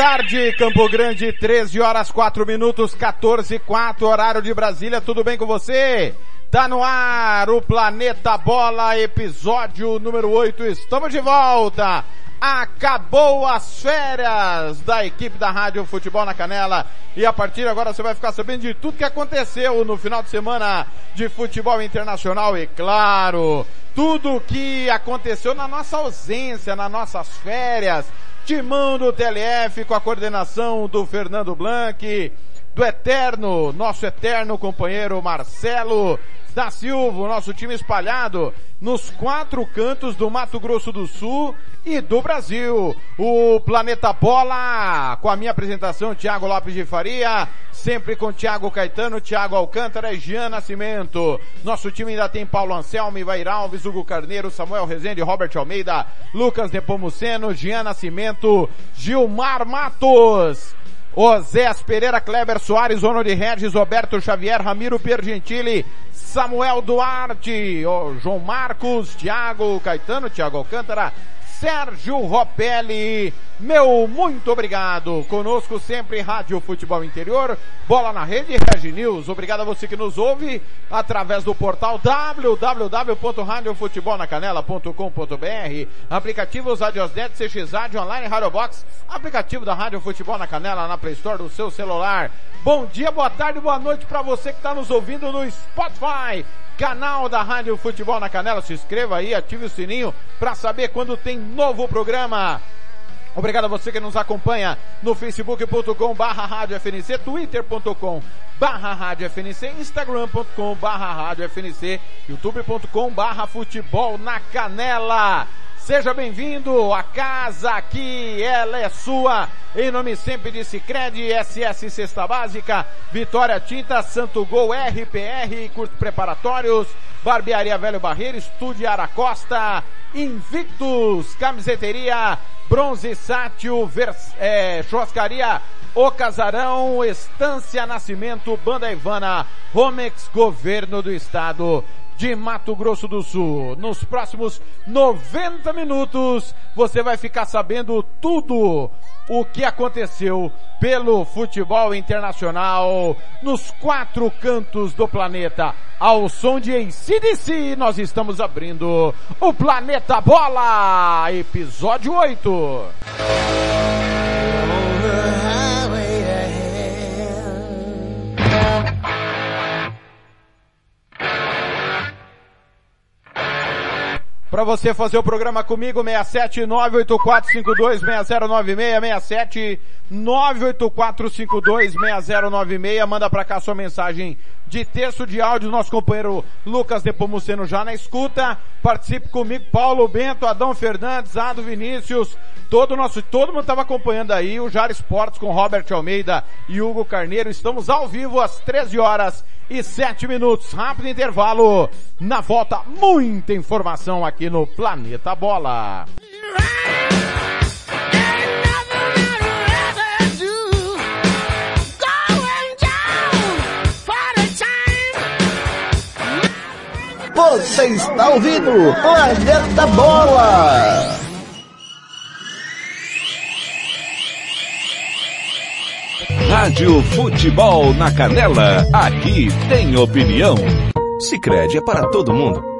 Tarde. Campo Grande, 13 horas 4 minutos, 14 e 4, horário de Brasília. Tudo bem com você? Tá no ar o Planeta Bola, episódio número 8. Estamos de volta. Acabou as férias da equipe da Rádio Futebol na Canela e a partir de agora você vai ficar sabendo de tudo que aconteceu no final de semana de futebol internacional e claro, tudo que aconteceu na nossa ausência, nas nossas férias. Timão do TLF com a coordenação do Fernando Blanc, do eterno, nosso eterno companheiro Marcelo da Silva, nosso time espalhado nos quatro cantos do Mato Grosso do Sul e do Brasil. O Planeta Bola, com a minha apresentação, Thiago Lopes de Faria, sempre com Thiago Caetano, Thiago Alcântara e Jean Nascimento. Nosso time ainda tem Paulo Anselmo, Ivair Alves, Hugo Carneiro, Samuel Rezende, Robert Almeida, Lucas Nepomuceno, Jean Nascimento, Gilmar Matos. Osés Pereira, Kleber Soares, de Regis, Roberto Xavier, Ramiro Piergentili, Samuel Duarte, João Marcos, Thiago Caetano, Thiago Alcântara, Sérgio Ropelli, meu muito obrigado. Conosco sempre Rádio Futebol Interior, Bola na Rede Regi News. Obrigado a você que nos ouve através do portal www.radiofutebolnacanela.com.br, aplicativos Radiosnet, CX Rádio Online, Radio Box, aplicativo da Rádio Futebol na Canela na Play Store do seu celular. Bom dia, boa tarde, boa noite para você que está nos ouvindo no Spotify, canal da Rádio Futebol na Canela. Se inscreva aí, ative o sininho para saber quando tem novo programa. Obrigado a você que nos acompanha no facebook.com barra rádio FNC, twitter.com barra rádio FNC, instagram.com barra rádio FNC, youtube.com barra futebol na canela. Seja bem-vindo, a casa aqui, ela é sua, em nome sempre de Cicred, SS Cesta Básica, Vitória Tinta, Santo Gol, RPR, cursos preparatórios, Barbearia Velho Barreiro, Estúdio Aracosta, Invictus, Camiseteria, Bronze Sátio, Vers, é, Churrascaria O Casarão, Estância Nascimento, Banda Ivana, Romex, Governo do Estado de Mato Grosso do Sul. Nos próximos 90 minutos, você vai ficar sabendo tudo o que aconteceu pelo futebol internacional nos quatro cantos do planeta. Ao som de ACDC, nós estamos abrindo o Planeta Bola, episódio 8. Para você fazer o programa comigo, 67 98452 6096, 67 98452 6096, manda para cá sua mensagem de texto, de áudio, nosso companheiro Lucas Nepomuceno já na escuta, participe comigo, Paulo Bento, Adão Fernandes, Ado Vinícius, todo nosso, todo mundo estava acompanhando aí, o Jar Esportes com Robert Almeida e Hugo Carneiro, estamos ao vivo às 13 horas e 7 minutos, rápido intervalo, na volta, muita informação aqui no Planeta Bola. Você está ouvindo Planeta Bola. Rádio Futebol na Canela, aqui tem opinião. Sicredi é para todo mundo.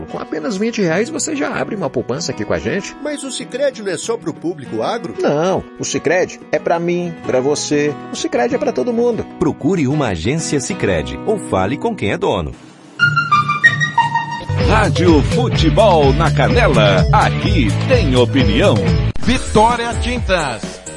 Com apenas 20 reais você já abre uma poupança aqui com a gente. Mas o Sicredi não é só pro público agro? Não, o Sicredi é para mim, para você. O Sicredi é para todo mundo. Procure uma agência Sicredi ou fale com quem é dono. Rádio Futebol na Canela, aqui tem opinião. Vitória Tintas.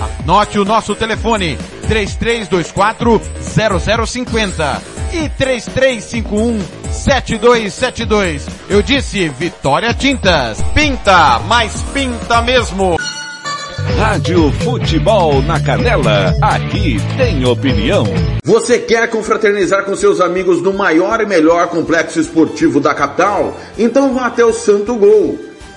Anote o nosso telefone, 3324 0050 e 3351 7272. Eu disse Vitória Tintas. Pinta, mas pinta mesmo. Rádio Futebol na Canela, aqui tem opinião. Você quer confraternizar com seus amigos no maior e melhor complexo esportivo da capital? Então vá até o Santo Gol.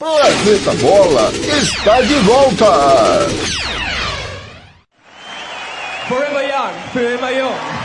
Planeta Bola está de volta. Forever young, forever young.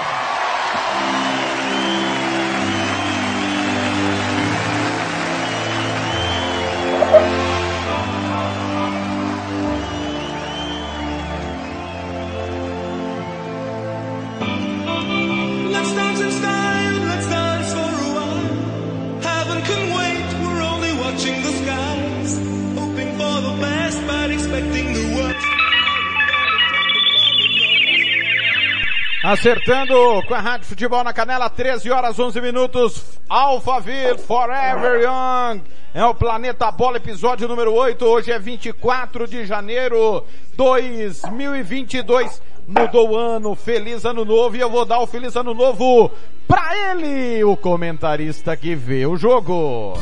Acertando com a Rádio Futebol na Canela, 13 horas 11 minutos. Alphaville Forever Young. É o Planeta Bola, episódio número 8. Hoje é 24 de janeiro 2022. Mudou o ano, feliz ano novo e eu vou dar o feliz ano novo pra ele, o comentarista que vê o jogo.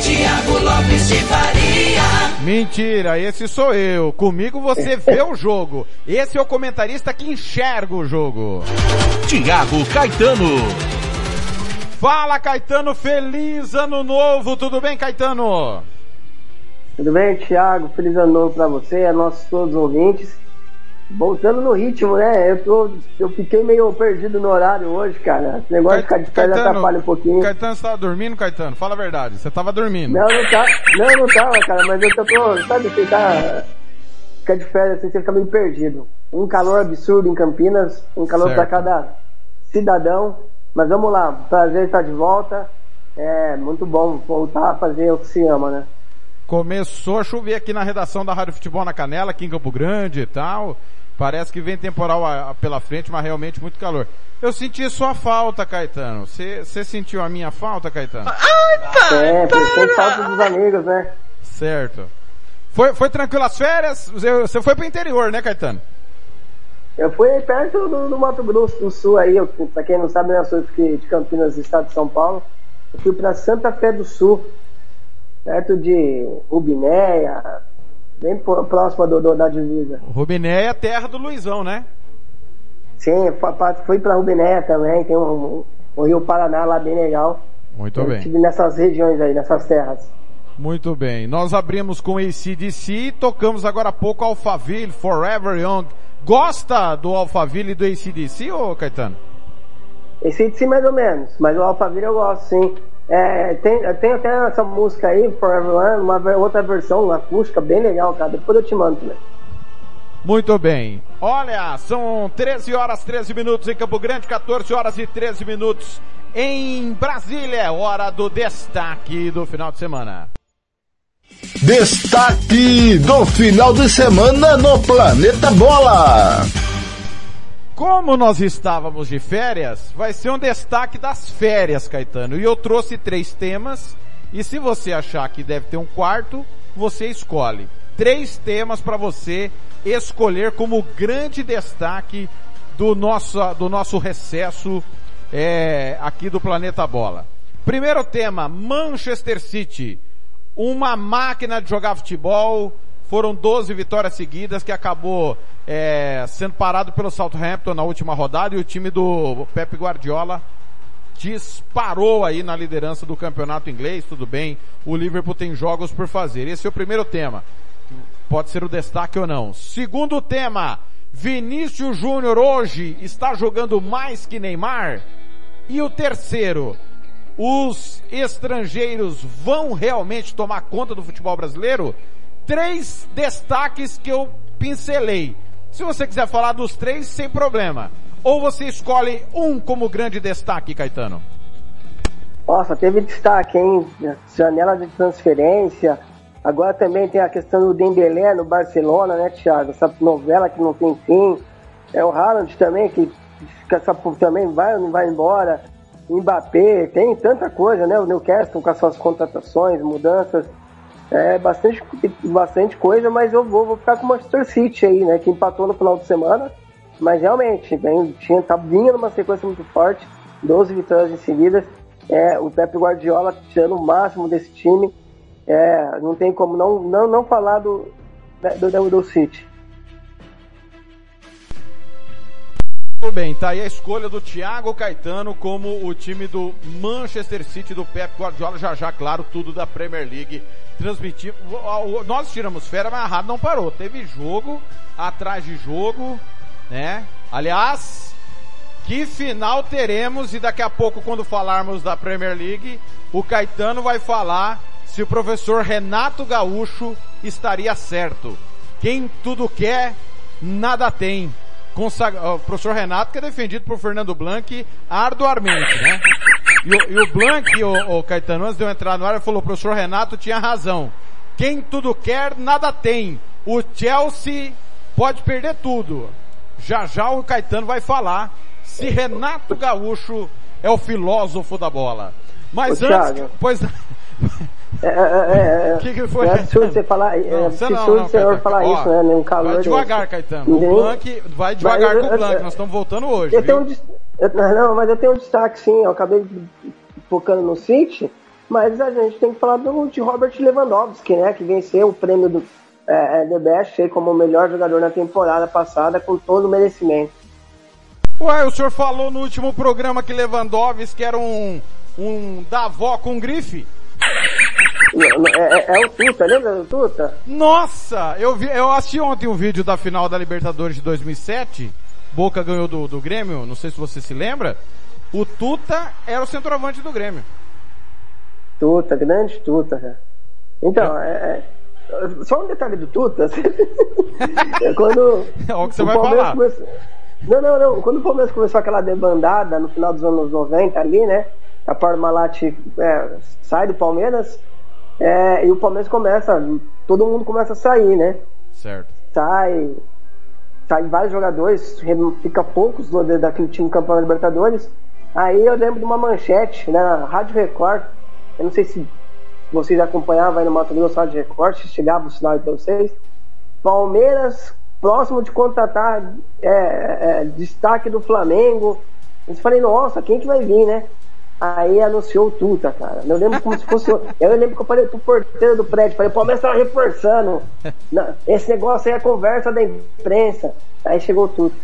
Tiago Lopes de Faria. Mentira, esse sou eu. Comigo você vê o jogo. Esse é o comentarista que enxerga o jogo. Tiago Caetano. Fala Caetano, feliz ano novo. Tudo bem, Caetano? Tudo bem, Thiago? Feliz ano novo pra você, a nossos todos os ouvintes. Voltando no ritmo, né? Eu, tô, eu fiquei meio perdido no horário hoje, cara. Esse negócio de ficar de pé atrapalha um pouquinho. Caetano, você tava dormindo, Caetano? Fala a verdade, você tava dormindo. Não, não tá, não, não tava, cara, mas eu tô, sabe, você tá, fica de férias assim, você fica meio perdido. Um calor absurdo em Campinas, um calor pra cada cidadão. Mas vamos lá, prazer estar de volta. É muito bom voltar a fazer o que se ama, né? Começou a chover aqui na redação da Rádio Futebol na Canela, aqui em Campo Grande e tal. Parece que vem temporal a- a- pela frente, mas realmente muito calor. Eu senti sua falta, Caetano. Você sentiu a minha falta, Caetano? É, tem falta dos amigos, né? Certo. Foi, foi tranquilo as férias? Você- foi pro interior, né, Caetano? Eu fui aí perto do, do Mato Grosso do Sul aí, eu, pra quem não sabe, né, eu sou de de Campinas, estado de São Paulo. Eu fui pra Santa Fé do Sul, perto de Rubinéia, bem próximo do, do- da divisa. Rubiné é a terra do Luizão, né? Sim, fui pra Rubinéia também, tem um, um Rio Paraná lá bem legal. Muito eu bem. Estive nessas regiões aí, nessas terras. Muito bem. Nós abrimos com ACDC e tocamos agora há pouco Alphaville, Forever Young. Gosta do Alphaville e do ACDC, ô Caetano? Sim, mais ou menos, mas o Alphaville eu gosto sim. É, tem, tem até essa música aí, Forever One, uma outra versão, uma acústica bem legal, cara. Depois eu te mando também. Muito bem. Olha, são 13 horas 13 minutos em Campo Grande, 14 horas e 13 minutos em Brasília. Hora do destaque do final de semana. Destaque do final de semana no Planeta Bola. Como nós estávamos de férias, vai ser um destaque das férias, Caetano. E eu trouxe três temas. E se você achar que deve ter um quarto, você escolhe. Três temas para você escolher como grande destaque do nosso, do nosso recesso é, aqui do Planeta Bola. Primeiro tema, Manchester City. Uma máquina de jogar futebol, foram 12 vitórias seguidas que acabou é, sendo parado pelo Southampton na última rodada e o time do Pep Guardiola disparou aí na liderança do campeonato inglês, tudo bem, o Liverpool tem jogos por fazer. Esse é o primeiro tema. Pode ser o destaque ou não. Segundo tema, Vinícius Júnior hoje está jogando mais que Neymar? E o terceiro, os estrangeiros vão realmente tomar conta do futebol brasileiro? Três destaques que eu pincelei. Se você quiser falar dos três, sem problema. Ou você escolhe um como grande destaque, Caetano? Nossa, teve destaque, hein? Janela de transferência. Agora também tem a questão do Dembélé no Barcelona, né, Thiago? Essa novela que não tem fim. É o Haaland também, que que essa, também vai ou não vai embora. Mbappé, tem tanta coisa, né? O Newcastle com as suas contratações, mudanças. É bastante, bastante coisa, mas eu vou, vou ficar com o Manchester City aí, né? Que empatou no final de semana. Mas realmente, bem, tinha, tá, vinha numa sequência muito forte, 12 vitórias em seguida. É, o Pep Guardiola tirando o máximo desse time. É, não tem como não, não, não falar do, do, do, do City. Tudo bem, tá aí a escolha do Thiago Caetano como o time do Manchester City do Pep Guardiola, já já, claro, tudo da Premier League. Transmitir, nós tiramos férias, mas a rádio não parou. Teve jogo, atrás de jogo, né? Aliás, que final teremos e daqui a pouco quando falarmos da Premier League, o Caetano vai falar se o professor Renato Gaúcho estaria certo. Quem tudo quer, nada tem consagra... o professor Renato, que é defendido por Fernando Blanc arduamente, né? E o, e o Blanc, o, o, Caetano, antes de eu entrar no ar, falou, o professor Renato tinha razão. Quem tudo quer, nada tem. O Chelsea pode perder tudo. Já já o Caetano vai falar se Renato Gaúcho é o filósofo da bola. Mas Ô, antes, Thiago. pois É, é, é, O que, que foi? É absurdo você falar, é Não, absurdo não, não, o senhor falar Ó, isso, né? Um calor Vai devagar. Caetano. O? Blanc, vai devagar Mas com o Blanc, eu- nós estamos voltando hoje, Eu tenho um eu- não, mas eu tenho um destaque sim, eu acabei focando no City, mas a gente tem que falar do, de Robert Lewandowski, né? Que venceu o prêmio do é, é, The Best como o melhor jogador na temporada passada com todo o merecimento. Ué, o senhor falou no último programa que Lewandowski era um, um da avó com grife? É, é- é o Tuta, lembra do Tuta? Nossa! Eu, vi, eu assisti ontem um vídeo da final da Libertadores de 2007. Boca ganhou do, do Grêmio, não sei se você se lembra. O Tuta era o centroavante do Grêmio. Tuta, grande Tuta, cara. Então, é, é- só um detalhe do Tuta. é quando É o que você o vai Palmeiras falar. começou- Não, não, não. Quando o Palmeiras começou aquela debandada no final dos anos 90 ali, né? A Parmalat é, sai do Palmeiras é, e o Palmeiras começa, todo mundo começa a sair, né? Certo. sai, sai vários jogadores, fica poucos daquele time campeão da Libertadores. Aí eu lembro de uma manchete né, na Rádio Record, eu não sei se vocês acompanhavam aí no Mato Grosso Rádio Record, se chegava o sinal aí pra vocês. Palmeiras próximo de contratar é, é, destaque do Flamengo. Eu falei, nossa, quem que vai vir, né? Aí anunciou o Tuta, cara. Eu lembro como se fosse. Eu lembro que eu falei pro porteiro do prédio, falei, o Palmeiras tava reforçando. Esse negócio aí é conversa da imprensa. Aí chegou o Tuta.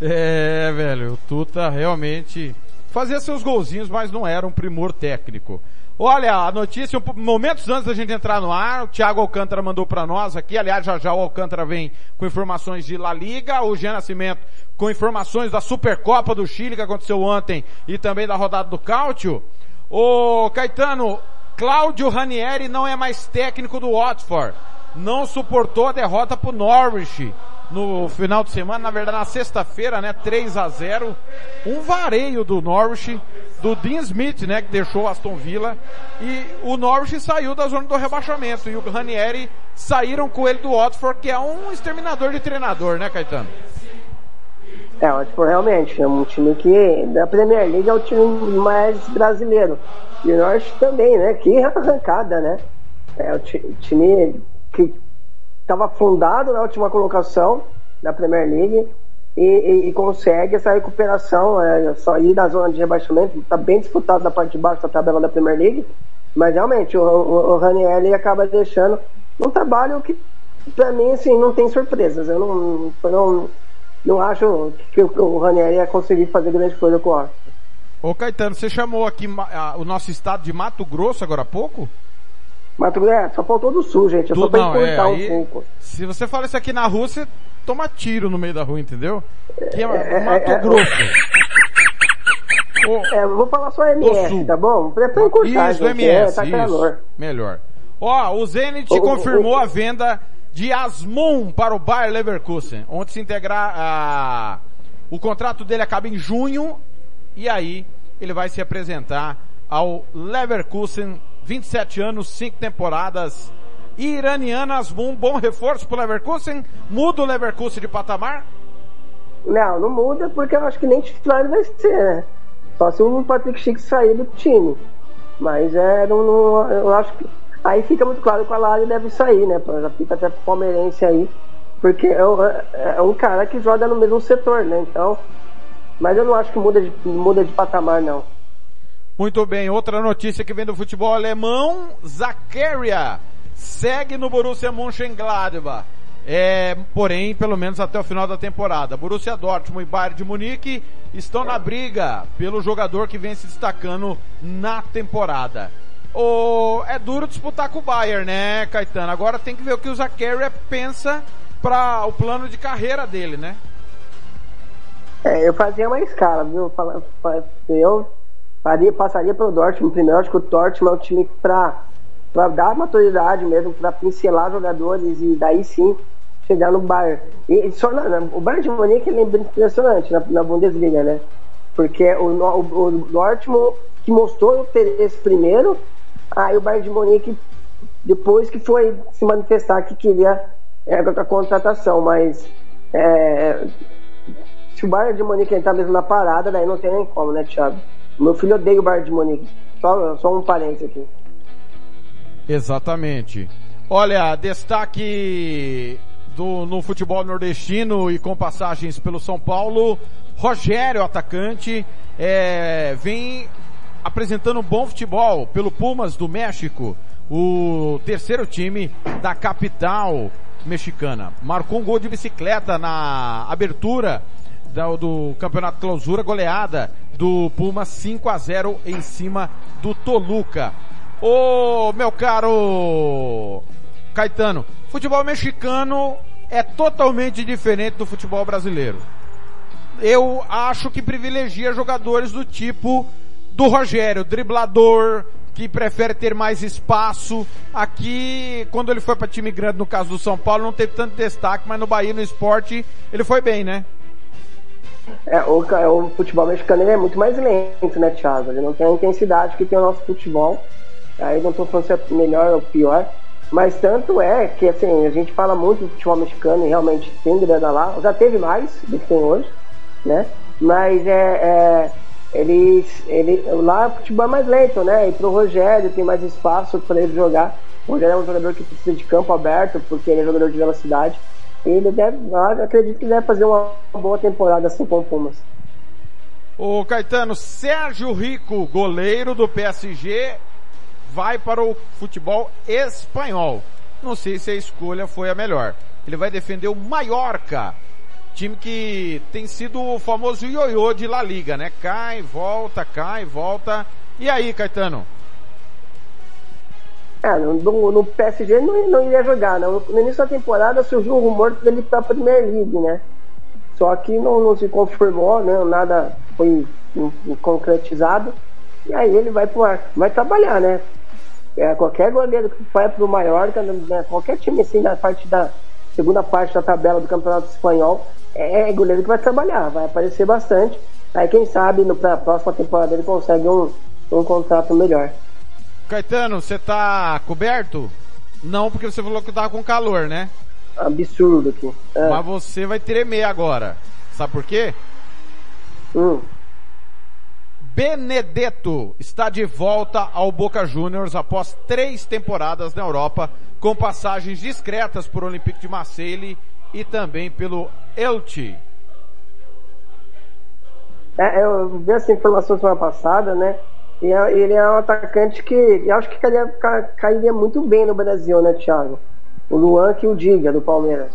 É, velho, o Tuta realmente fazia seus golzinhos, mas não era um primor técnico. Olha, a notícia, momentos antes da gente entrar no ar, o Thiago Alcântara mandou para nós aqui, aliás, já já o Alcântara vem com informações de La Liga, o Jean Nascimento com informações da Supercopa do Chile que aconteceu ontem e também da rodada do Cáutio. O Caetano, Cláudio Ranieri não é mais técnico do Watford. Não suportou a derrota pro Norwich no final de semana, na verdade na sexta-feira, né, 3 a 0 um vareio do Norwich, do Dean Smith, né, que deixou Aston Villa, e o Norwich saiu da zona do rebaixamento, e o Ranieri saíram com ele do Watford, que é um exterminador de treinador, né, Caetano? É, o Watford realmente é um time que, da Premier League, é o time mais brasileiro, e o Norwich também, né, que arrancada, né, é o time que estava fundado na última colocação da Premier League e, e, e consegue essa recuperação, é, sair da zona de rebaixamento, está bem disputado na parte de baixo da tabela da Premier League, mas realmente o, o, o Ranieri acaba deixando um trabalho que para mim assim não tem surpresas. Eu não, eu não, não acho que o Ranieri ia conseguir fazer grande coisa com o Arsenal. Ô Caetano, você chamou aqui o nosso estado de Mato Grosso agora há pouco? Mato Grosso, é, só faltou do sul, gente. É só pra encurtar é, aí, um pouco. Se você fala isso aqui na rua, você toma tiro no meio da rua, entendeu? Que é, é Mato é, Grosso. É, vou falar só MS, tá bom? Pra, encurtar, isso, gente. MS, tá isso. Calor. Melhor. Ó, o Zenit o, confirmou o, a venda de Asmon para o Bayer Leverkusen, onde se integrar a... o contrato dele acaba em junho e aí ele vai se apresentar ao Leverkusen 27 anos, 5 temporadas. Iranianas, um bom reforço pro Leverkusen? Muda o Leverkusen de patamar? Não, não muda porque eu acho que nem titular ele vai ser, né? Só se o Patrick Schick sair do time. Mas é, não, não, eu acho que. Aí fica muito claro que o Alari deve sair, né? Já fica até palmeirense aí. Porque é, é, é, um cara que joga no mesmo setor, né? Então. Mas eu não acho que muda de, muda de patamar, não. Muito bem, outra notícia que vem do futebol alemão, Zakaria segue no Borussia Mönchengladbach. É, porém, pelo menos até o final da temporada. Borussia Dortmund e Bayern de Munique estão na briga pelo jogador que vem se destacando na temporada. O, é duro disputar com o Bayern, né, Caetano? Agora tem que ver o que o Zakaria pensa para o plano de carreira dele, né? É, eu fazia uma escala, viu? Eu faria, passaria pelo Dortmund primeiro. Acho que o Dortmund é um time para para dar maturidade mesmo, para pincelar jogadores e daí sim chegar no Bayern. E só na, na, o Bayern de Munique é impressionante na, na, Bundesliga, né? Porque o, o, o Dortmund que mostrou o interesse primeiro, aí o Bayern de Munique depois que foi se manifestar que queria é, a contratação, mas é, se o Bayern de Munique entrar mesmo na parada, daí não tem nem como, né, Thiago? Meu filho odeia o Bayern de Munique. Só, só um parênteses aqui. Exatamente. Olha, destaque do, no futebol nordestino e com passagens pelo São Paulo, Rogério, atacante, é, vem apresentando um bom futebol pelo Pumas do México, o terceiro time da capital mexicana. Marcou um gol de bicicleta na abertura do, do Campeonato Clausura, goleada do Puma 5 a 0 em cima do Toluca. Ô, meu caro Caetano, futebol mexicano é totalmente diferente do futebol brasileiro. Eu acho que privilegia jogadores do tipo do Rogério, driblador, que prefere ter mais espaço. Aqui, quando ele foi para time grande, no caso do São Paulo, não teve tanto destaque, mas no Bahia, no esporte, ele foi bem, né? É, o, o futebol mexicano é muito mais lento, né, Thiago? Ele não tem a intensidade que tem o nosso futebol. Aí não estou falando se é melhor ou pior. Mas tanto é que assim, a gente fala muito do futebol mexicano e realmente tem grana lá. Já teve mais do que tem hoje, né? Mas é, é eles, ele, lá o futebol é mais lento, né? E pro Rogério tem mais espaço para ele jogar. O Rogério é um jogador que precisa de campo aberto, porque ele é jogador de velocidade. Ele deve, acredito que deve fazer uma boa temporada assim com o Pumas. O Caetano, Sérgio Rico, goleiro do PSG, vai para o futebol espanhol. Não sei se a escolha foi a melhor. Ele vai defender o Mallorca, time que tem sido o famoso ioiô de La Liga, né? Cai, volta, cai, volta. E aí, Caetano? É, no, no PSG não, não iria jogar, não. No início da temporada surgiu um rumor dele para a Premier League, né? Só que não, não se confirmou, né? Nada foi concretizado. E aí ele vai, pro, vai trabalhar, né? É, qualquer goleiro que vai pro Mallorca, né, qualquer time assim da parte da segunda parte da tabela do Campeonato Espanhol, é, é goleiro que vai trabalhar, vai aparecer bastante. Aí quem sabe no, pra próxima temporada ele consegue um, um contrato melhor. Caetano, você tá coberto? Não, porque você falou que tava com calor, né? Absurdo aqui. É. Mas você vai tremer agora. Sabe por quê? Hum. Benedetto está de volta ao Boca Juniors após três temporadas na Europa, com passagens discretas por Olympique de Marseille e também pelo Elche. É, eu vi essa informação semana passada, né? E é, ele é um atacante que eu acho que cairia, cairia muito bem no Brasil, né, Thiago? O Luan que o diga, do Palmeiras.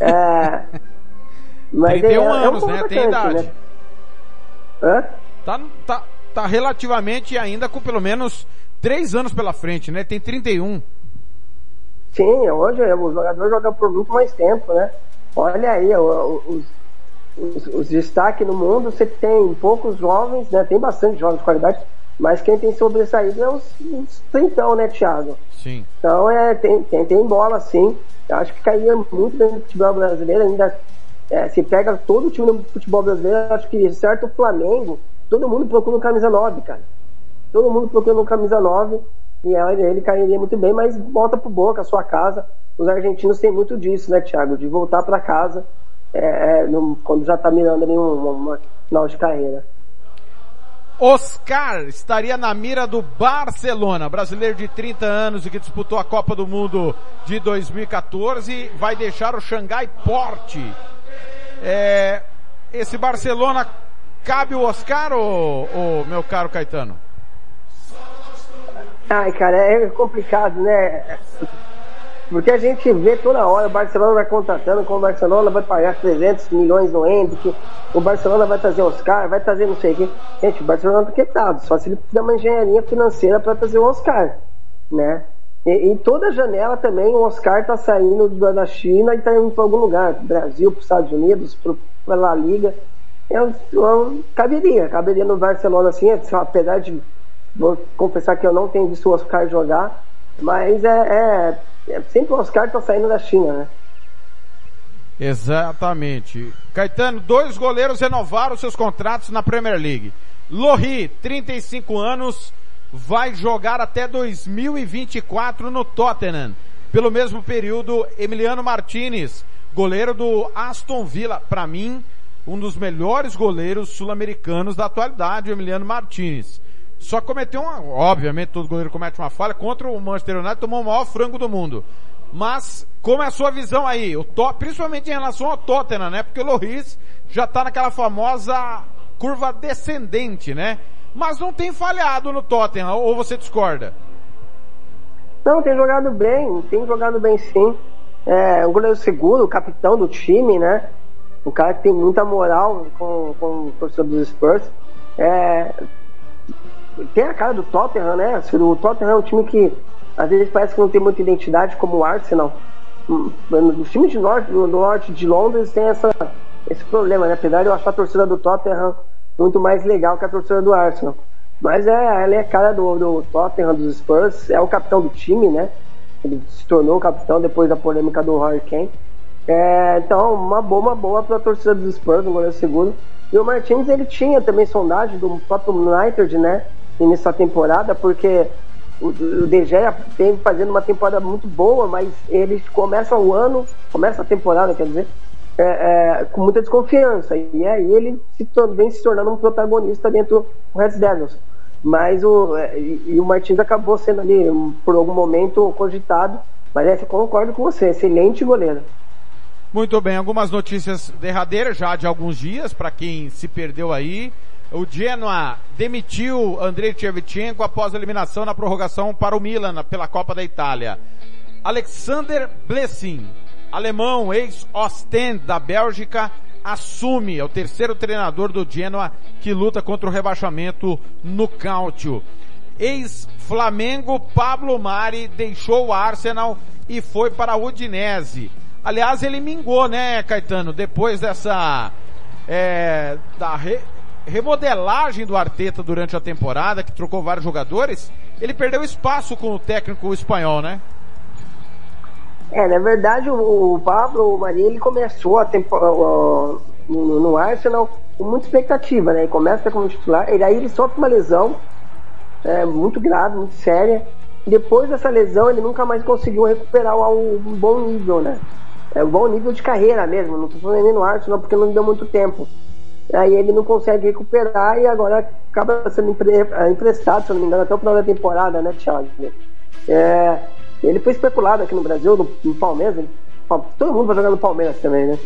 É, mas 31 é, anos, é um né? Tem idade. Né? Hã? Tá, tá, tá relativamente ainda com pelo menos 3 anos pela frente, né? Tem 31. Sim, hoje o jogador joga por muito mais tempo, né? Olha aí, os, os, os destaques no mundo, você tem poucos jovens, né? Tem bastante jovens de qualidade, mas quem tem sobressaído é os, os trintão, né, Thiago? Sim. Então é, tem, tem, tem bola sim. Eu acho que cairia muito bem no futebol brasileiro, ainda é, se pega todo o time do futebol brasileiro, acho que certo o Flamengo, todo mundo procura um camisa 9, cara. Todo mundo procura um camisa 9 e ele cairia muito bem, mas volta pro boca, a sua casa. Os argentinos têm muito disso, né, Thiago? De voltar para casa é, é, no, quando já tá mirando ali uma, uma final de carreira. Oscar estaria na mira do Barcelona, brasileiro de 30 anos e que disputou a Copa do Mundo de 2014, vai deixar o Xangai Porte. É, esse Barcelona cabe o Oscar ou, ou meu caro Caetano? Ai, cara, é complicado, né? Porque a gente vê toda hora, o Barcelona vai contratando, com o Barcelona vai pagar 300 milhões no Hendrick, o Barcelona vai trazer Oscar, vai trazer não sei o quê. Gente, o Barcelona tá quebrado, só se ele fizer uma engenharia financeira para trazer o Oscar, né? E, em toda janela também o Oscar tá saindo da China e tá indo para algum lugar, Brasil, para os Estados Unidos, para La Liga. Eu, eu, caberia, caberia no Barcelona assim, apesar de vou confessar que eu não tenho visto o Oscar jogar, mas é, é é, sempre o Oscar tá saindo da China, né? Exatamente. Caetano, dois goleiros renovaram seus contratos na Premier League. Lohri, 35 anos, vai jogar até 2024 no Tottenham. Pelo mesmo período, Emiliano Martinez, goleiro do Aston Villa, para mim, um dos melhores goleiros sul-americanos da atualidade, o Emiliano Martinez. Só cometeu uma, obviamente todo goleiro comete uma falha contra o Manchester United, tomou o maior frango do mundo. Mas, como é a sua visão aí? O top, principalmente em relação ao Tottenham, né? Porque o Loris já está naquela famosa curva descendente, né? Mas não tem falhado no Tottenham, ou você discorda? Não, tem jogado bem, tem jogado bem sim. É um goleiro seguro, capitão do time, né? Um cara que tem muita moral com, com o torcedor dos Spurs. É, tem a cara do Tottenham, né? O Tottenham é um time que às vezes parece que não tem muita identidade como o Arsenal. Hum, os times de norte, do norte de Londres tem essa, esse problema, né? Apesar de eu achar a torcida do Tottenham muito mais legal que a torcida do Arsenal. Mas é, ela é a cara do, do Tottenham, dos Spurs, é o capitão do time, né? Ele se tornou capitão depois da polêmica do Harry Kane. É, então, uma boa, uma boa para a torcida dos Spurs, um goleiro seguro. E o Martins, ele tinha também sondagem do próprio United, né? nessa temporada, porque o, o De Gea tem fazendo uma temporada muito boa, mas eles começam o ano, começa a temporada, quer dizer, é, é, com muita desconfiança. E aí ele se, vem se tornando um protagonista dentro do Red Devils. Mas o, é, e, o Martins acabou sendo ali, por algum momento, cogitado. Mas é, concordo com você, excelente goleiro. Muito bem, algumas notícias derradeiras já de alguns dias, para quem se perdeu aí. O Genoa demitiu Andrei Shevchenko após a eliminação na prorrogação para o Milan pela Copa da Itália. Alexander Blessing, alemão, ex-Ostend da Bélgica, assume, é o terceiro treinador do Genoa que luta contra o rebaixamento no Cáutio. Ex-Flamengo, Pablo Mari deixou o Arsenal e foi para a Udinese. Aliás, ele mingou, né, Caetano, depois dessa, é, da re, remodelagem do Arteta durante a temporada, que trocou vários jogadores, ele perdeu espaço com o técnico espanhol, né? É, na verdade, o, o Pablo Maria, ele começou a temporada no, no, Arsenal com muita expectativa, né? Ele começa como titular, e aí ele sofre uma lesão é, muito grave, muito séria. Depois dessa lesão, ele nunca mais conseguiu recuperar um bom nível, né? É um bom nível de carreira mesmo, não nem no Arsenal porque não deu muito tempo. Aí ele não consegue recuperar e agora acaba sendo empre é, emprestado, se não me engano, até o final da temporada, né, Thiago? É, ele foi especulado aqui no Brasil, no, no Palmeiras. Ele, todo mundo vai jogar no Palmeiras também, né?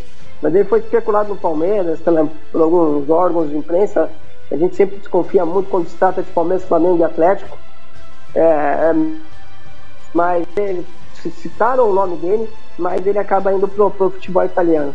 Mas ele foi especulado no Palmeiras, pela, por alguns órgãos de imprensa. A gente sempre desconfia muito quando se trata de Palmeiras, Flamengo e Atlético. É, é mas eles citaram o nome dele, mas ele acaba indo pro, pro futebol italiano.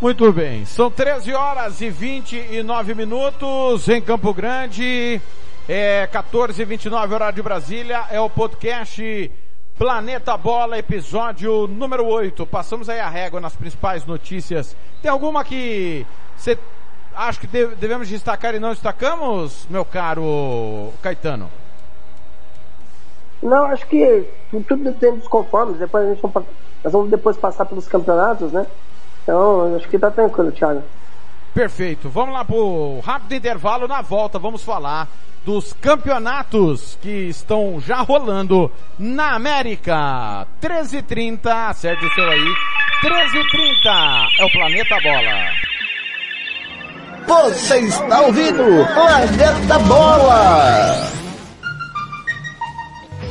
Muito bem, são 13 horas e 29 minutos em Campo Grande, é 14 e 29 horário de Brasília, é o podcast Planeta Bola, episódio número 8. Passamos aí a régua nas principais notícias. Tem alguma que você acha que devemos destacar e não destacamos, meu caro Caetano? Não, acho que tudo depende dos conformes. Depois a gente nós vamos depois passar pelos campeonatos, né? Então, acho que tá tranquilo, Thiago. Perfeito. Vamos lá pro rápido intervalo. Na volta, vamos falar dos campeonatos que estão já rolando na América. 13h30, acerte o seu aí. 13h30 é o Planeta Bola. Você está ouvindo Planeta Bola.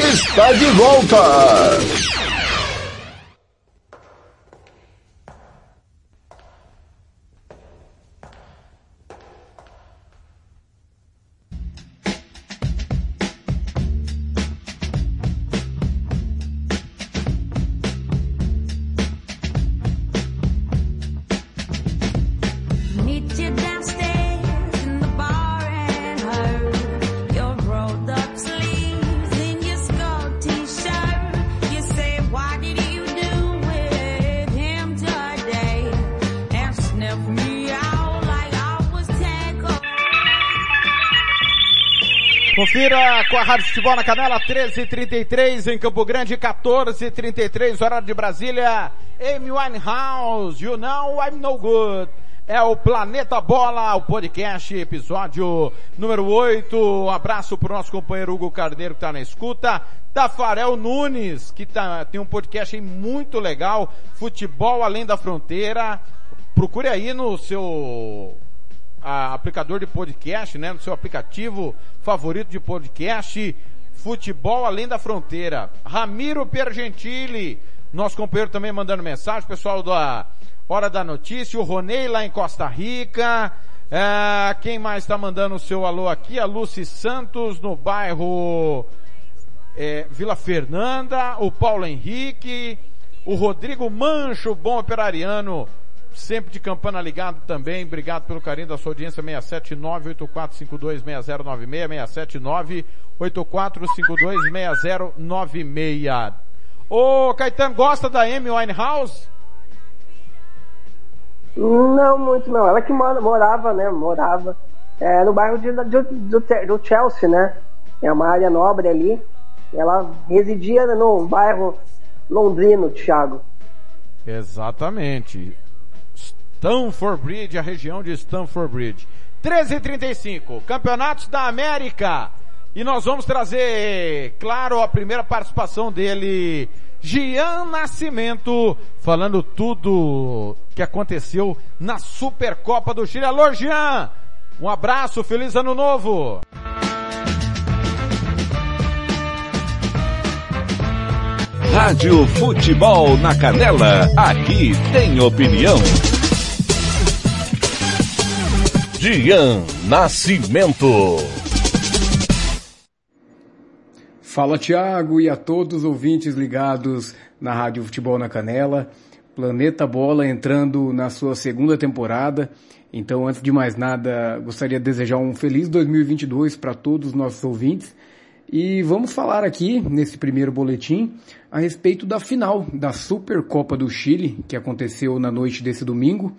está de volta. Com a Rádio Futebol na Canela, 13h33 em Campo Grande, 14h33, horário de Brasília. Amy Winehouse, You Know I'm No Good. É o Planeta Bola, o podcast, episódio número 8. Um abraço pro nosso companheiro Hugo Carneiro que tá na escuta. Tafarel Nunes, que tá, tem um podcast muito legal, Futebol Além da Fronteira. Procure aí no seu a- aplicador de podcast, né? No seu aplicativo favorito de podcast, Futebol Além da Fronteira. Ramiro Pergentili, nosso companheiro também mandando mensagem, pessoal da Hora da Notícia, o Ronei lá em Costa Rica. É, quem mais está mandando o seu alô aqui? A Lucy Santos no bairro é, Vila Fernanda, o Paulo Henrique, o Rodrigo Mancho, bom operariano, sempre de campana ligado também. Obrigado pelo carinho da sua audiência. 679-8452-6096, 679-8452-6096. Ô, Caetano, gosta da Amy Winehouse? Não muito não. Ela que mora- morava, né? Morava é, no bairro de, do, do, do Chelsea, né? É uma área nobre ali. Ela residia no bairro londrino, Thiago. Exatamente. Stamford Bridge, a região de Stamford Bridge. 13h35, Campeonatos da América. E nós vamos trazer, claro, a primeira participação dele, Gian Nascimento, falando tudo que aconteceu na Supercopa do Chile. Alô, Gian! Um abraço, feliz ano novo! Rádio Futebol na Canela, aqui tem opinião. Dian Nascimento. Fala Thiago e a todos os ouvintes ligados na Rádio Futebol na Canela. Planeta Bola entrando na sua segunda temporada. Então, antes de mais nada, gostaria de desejar um feliz 2022 para todos os nossos ouvintes. E vamos falar aqui, nesse primeiro boletim, a respeito da final da Supercopa do Chile, que aconteceu na noite desse domingo,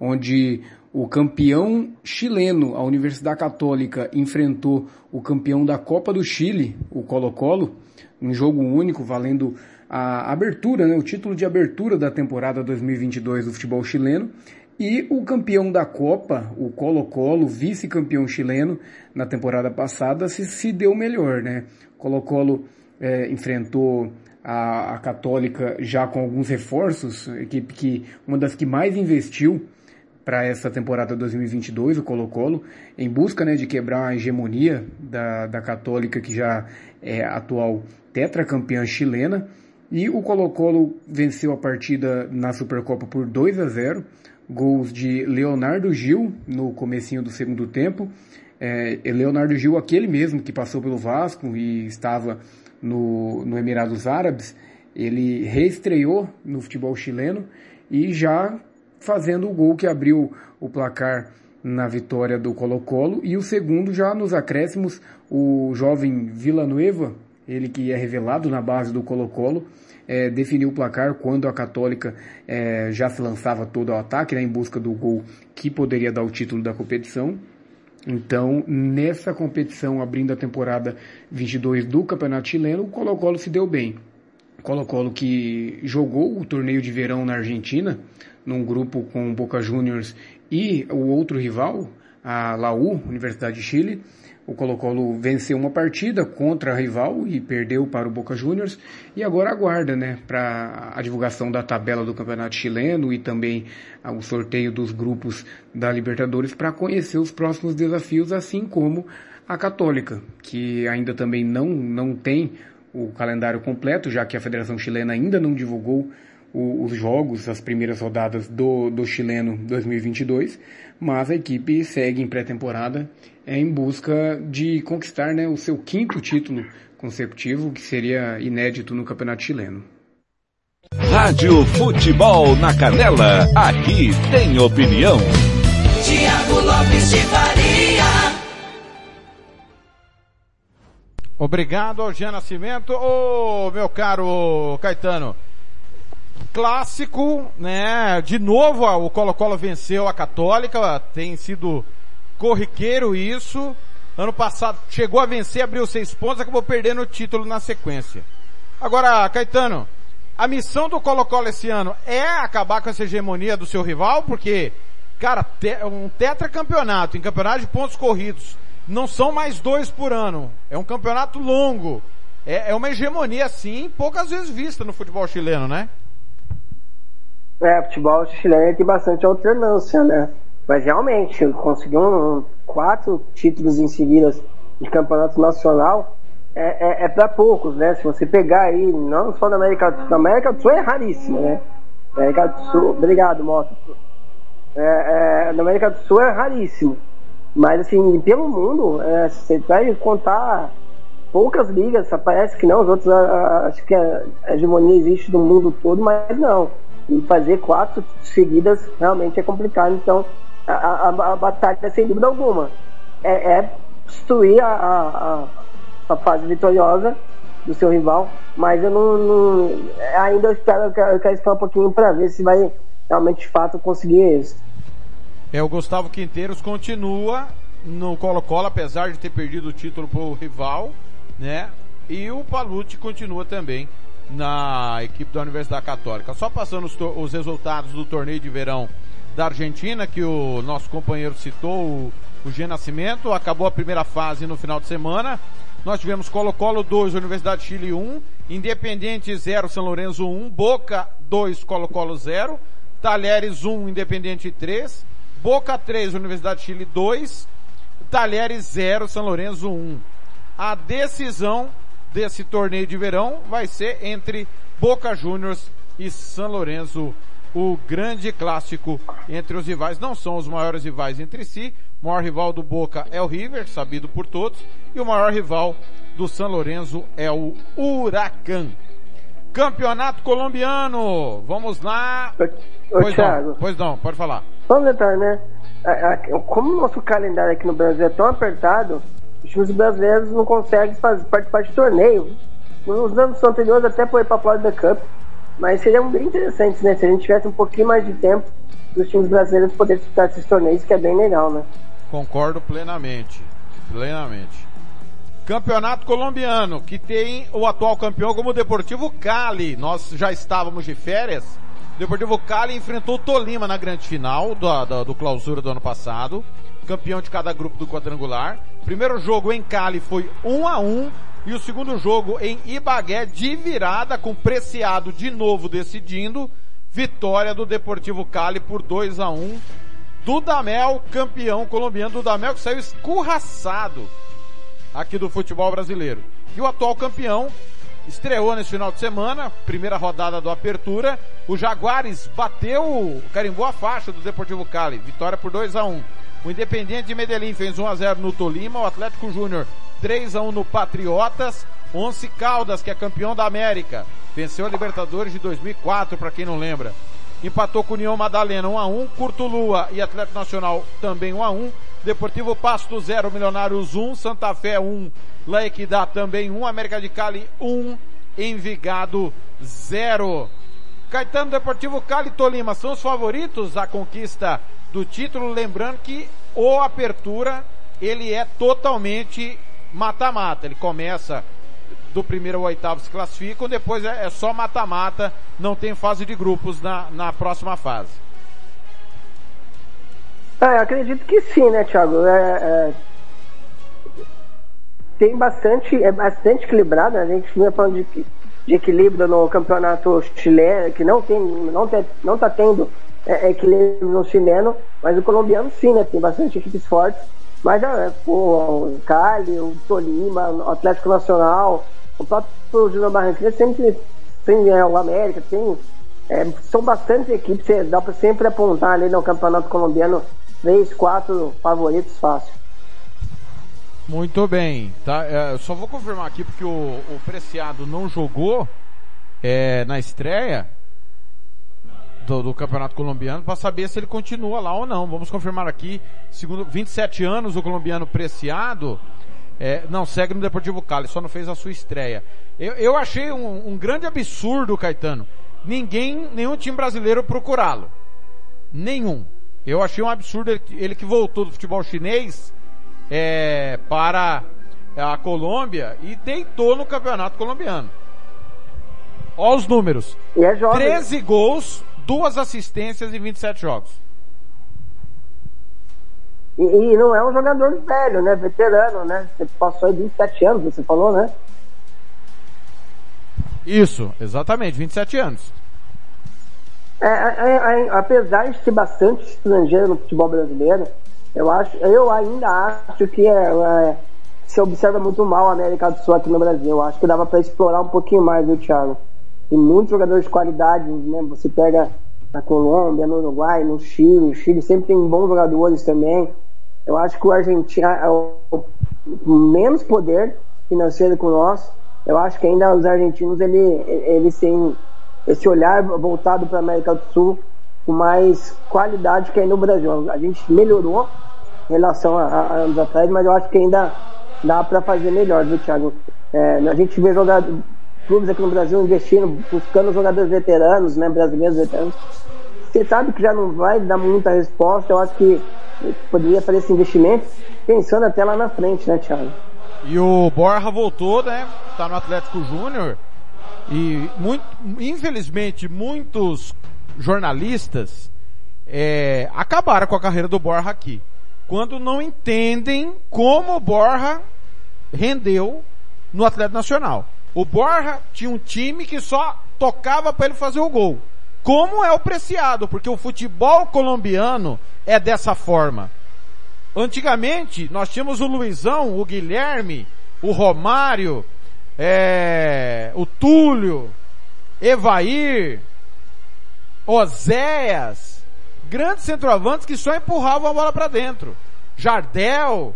onde o campeão chileno, a Universidade Católica, enfrentou o campeão da Copa do Chile, o Colo-Colo, um jogo único valendo a abertura, né, o título de abertura da temporada 2022 do futebol chileno. E o campeão da Copa, o Colo-Colo, vice-campeão chileno na temporada passada, se, se deu melhor, né? Colo-Colo é, enfrentou a, a Católica já com alguns reforços, equipe que uma das que mais investiu para essa temporada 2022, o Colo-Colo, em busca né, de quebrar a hegemonia da, da Católica, que já é atual tetracampeã chilena. E o Colo-Colo venceu a partida na Supercopa por 2 a 0 gols de Leonardo Gil no comecinho do segundo tempo. É, Leonardo Gil, aquele mesmo que passou pelo Vasco e estava no, no Emirados Árabes, ele reestreou no futebol chileno e já fazendo o gol que abriu o placar na vitória do Colo-Colo e o segundo já nos acréscimos o jovem Villanueva, ele que é revelado na base do Colo-Colo, é, definiu o placar quando a Católica é, já se lançava todo ao ataque né, em busca do gol que poderia dar o título da competição. Então, nessa competição, abrindo a temporada 22 do Campeonato Chileno, o Colo-Colo se deu bem. Colo-Colo que jogou o torneio de verão na Argentina, num grupo com Boca Juniors e o outro rival, a Laú, Universidade de Chile. O Colo-Colo venceu uma partida contra a rival e perdeu para o Boca Juniors e agora aguarda, né, para a divulgação da tabela do Campeonato Chileno e também o sorteio dos grupos da Libertadores para conhecer os próximos desafios, assim como a Católica, que ainda também não não tem o calendário completo, já que a Federação Chilena ainda não divulgou o, os jogos, as primeiras rodadas do, do chileno 2022, mas a equipe segue em pré-temporada é, em busca de conquistar né, o seu quinto título consecutivo, que seria inédito no campeonato chileno. Rádio Futebol na Canela, aqui tem opinião. Tiago Lopes de. Obrigado ao Jean Nascimento. Ô, meu caro Caetano, clássico, né? De novo o Colo-Colo venceu a Católica, tem sido corriqueiro isso. Ano passado chegou a vencer, abriu seis pontos, acabou perdendo o título na sequência. Agora, Caetano, a missão do Colo-Colo esse ano é acabar com essa hegemonia do seu rival, porque, cara, um tetracampeonato em campeonato de pontos corridos não são mais dois por ano. É um campeonato longo. É, é uma hegemonia, assim, poucas vezes vista no futebol chileno, né? É, futebol chileno tem bastante alternância, né? Mas realmente, conseguir um, quatro títulos em seguida de campeonato nacional é, é, é para poucos, né? Se você pegar aí, não só na América do Sul, na América do Sul é raríssimo, né? América do Sul, obrigado, Mota. É, é, na América do Sul é raríssimo. Mas assim, pelo mundo, é, você vai contar poucas ligas, parece que não, os outros acho que a hegemonia existe no mundo todo, mas não. E fazer quatro seguidas realmente é complicado, então a, a, a batalha sem dúvida alguma é, é destruir a, a, a, fase vitoriosa do seu rival, mas eu não, não ainda eu espero, quero, eu quero esperar um pouquinho para ver se vai realmente de fato conseguir isso. É, o Gustavo Quinteiros continua no Colo-Colo, apesar de ter perdido o título pro rival, né? E o Palucci continua também na equipe da Universidade Católica. Só passando os, os resultados do torneio de verão da Argentina, que o nosso companheiro citou, o, o G Nascimento, acabou a primeira fase no final de semana. Nós tivemos Colo-Colo 2, Universidade de Chile 1, Independente 0, São Lourenço 1, Boca 2, Colo-Colo 0, Talheres 1, Independente 3, Boca 3, Universidade de Chile 2, Talheres 0, São Lourenço 1. A decisão desse torneio de verão vai ser entre Boca Juniors e São Lourenço, o grande clássico entre os rivais. Não são os maiores rivais entre si. O maior rival do Boca é o River, sabido por todos, e o maior rival do São Lourenço é o Huracan. Campeonato colombiano, vamos lá. Ô, pois Thiago. não, pois não, pode falar. Um detalhe, né? A- a- Como o nosso calendário aqui no Brasil é tão apertado, os times brasileiros não conseguem fazer, participar de torneio. Nos anos anteriores até foi para a Florida Cup, mas seria bem interessante, né? Se a gente tivesse um pouquinho mais de tempo dos times brasileiros poderem disputar esses torneios, que é bem legal, né? Concordo plenamente. Plenamente. Campeonato colombiano, que tem o atual campeão como Deportivo Cali. Nós já estávamos de férias. Deportivo Cali enfrentou o Tolima na grande final do, do, do clausura do ano passado. Campeão de cada grupo do quadrangular. Primeiro jogo em Cali foi 1 a 1 e o segundo jogo em Ibagué de virada com Preciado de novo decidindo. Vitória do Deportivo Cali por 2 a 1 Dudamel, campeão colombiano, Dudamel que saiu escorraçado aqui do futebol brasileiro. E o atual campeão estreou nesse final de semana, primeira rodada do Apertura. O Jaguares bateu, carimbou a faixa do Deportivo Cali, vitória por 2 a 1 O Independiente de Medellín fez 1 a 0 no Tolima, o Atlético Júnior 3 a 1 no Patriotas, Once Caldas, que é campeão da América, venceu a Libertadores de 2004, para quem não lembra. Empatou com União Madalena 1 a 1, Curtulua e Atlético Nacional também 1 a 1, Deportivo Pasto 0, Milionários 1, Santa Fé 1, La Equidad também 1, América de Cali 1, Envigado 0. Caetano Deportivo Cali Tolima são os favoritos à conquista do título, lembrando que o Apertura ele é totalmente mata-mata. Ele começa do primeiro ao oitavo se classificam, depois é, é só mata-mata, não tem fase de grupos na, na próxima fase. É, eu acredito que sim, né, Thiago? É, é, tem bastante, é bastante equilibrado, né? a gente vinha falando de, de equilíbrio no campeonato chileno, que não tem, não tem, não tá tendo é, equilíbrio no chileno, mas o colombiano sim, né? Tem bastante equipes fortes. Mas é, pô, o Cali, o Tolima, o Atlético Nacional, o próprio Júnior Barranquilla sempre tem é, o América, tem. É, são bastante equipes, dá pra sempre apontar ali no campeonato colombiano três, quatro favoritos fácil. Muito bem, tá? É, eu só vou confirmar aqui porque o, o Preciado não jogou é, na estreia do, do Campeonato Colombiano para saber se ele continua lá ou não. Vamos confirmar aqui, segundo 27 anos o colombiano Preciado, é, não segue no Deportivo Cali, só não fez a sua estreia. Eu, eu achei um, um grande absurdo, Caetano, ninguém, nenhum time brasileiro procurá-lo. Nenhum. Eu achei um absurdo ele, ele que voltou do futebol chinês é, para a Colômbia e deitou no campeonato colombiano. Olha os números. E é jovem. 13 gols, duas assistências em 27 jogos. E, e não é um jogador velho, né? Veterano, né? Você passou aí 27 anos, você falou, né? Isso, exatamente, 27 anos. É, é, é, apesar de ser bastante estrangeiro no futebol brasileiro, eu acho, eu ainda acho que é, é, se observa muito mal a América do Sul aqui no Brasil. Eu acho que dava para explorar um pouquinho mais, viu, Thiago? Tem muitos jogadores de qualidade, né? Você pega na Colômbia, no Uruguai, no Chile, o Chile sempre tem bons jogadores também. Eu acho que o Argentina é o menos poder financeiro que o nosso. Eu acho que ainda os argentinos ele, eles têm esse olhar voltado para a América do Sul com mais qualidade que aí no Brasil. A gente melhorou em relação a, a anos atrás, mas eu acho que ainda dá para fazer melhor, viu, Thiago? É, a gente vê jogar clubes aqui no Brasil investindo, buscando jogadores veteranos, né, brasileiros veteranos. Você sabe que já não vai dar muita resposta, eu acho que poderia fazer esse investimento pensando até lá na frente, né, Thiago? E o Borja voltou, né? Tá no Atlético Júnior. E muito, infelizmente muitos jornalistas é, acabaram com a carreira do Borja aqui. Quando não entendem como o Borja rendeu no Atlético Nacional. O Borja tinha um time que só tocava para ele fazer o gol. Como é o preciado, porque o futebol colombiano é dessa forma. Antigamente, nós tínhamos o Luizão, o Guilherme, o Romário, é, o Túlio, Evair, Oséias, grandes centroavantes que só empurravam a bola para dentro. Jardel,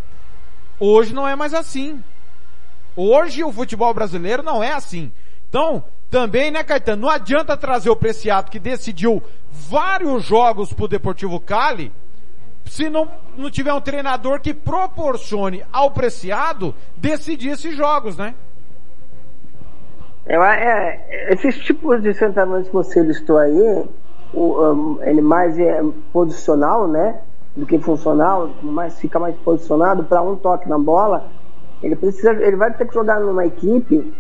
hoje não é mais assim. Hoje o futebol brasileiro não é assim. Então, também, né, Caetano, não adianta trazer o Preciado que decidiu vários jogos pro Deportivo Cali, se não, não tiver um treinador que proporcione ao Preciado decidir esses jogos, né? É, é, esses tipos de centroavantes que você listou aí, o, um, ele mais é posicional, né? Do que funcional, mais fica mais posicionado para um toque na bola. Ele precisa, ele vai ter que jogar numa equipe,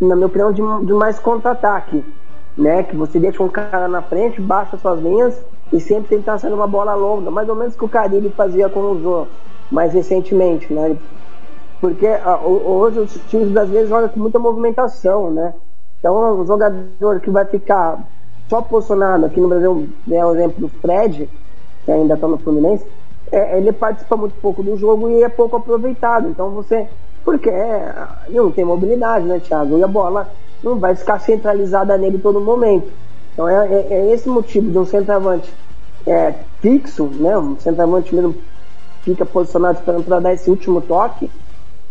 na minha opinião, de, de mais contra-ataque, né? Que você deixa um cara na frente, baixa suas linhas e sempre tentar sair uma bola longa, mais ou menos que o Caribe fazia com o Jô mais recentemente, né? Porque ah, hoje os times brasileiros jogam com muita movimentação, né? Então, um jogador que vai ficar só posicionado, aqui no Brasil, né, o exemplo do Fred, que ainda está no Fluminense, é, ele participa muito pouco do jogo e é pouco aproveitado. Então, você. Porque é, não tem mobilidade, né, Thiago? E a bola não vai ficar centralizada nele todo momento. Então, é, é, é esse motivo de um centroavante é, fixo, né? Um centroavante mesmo fica posicionado esperando para dar esse último toque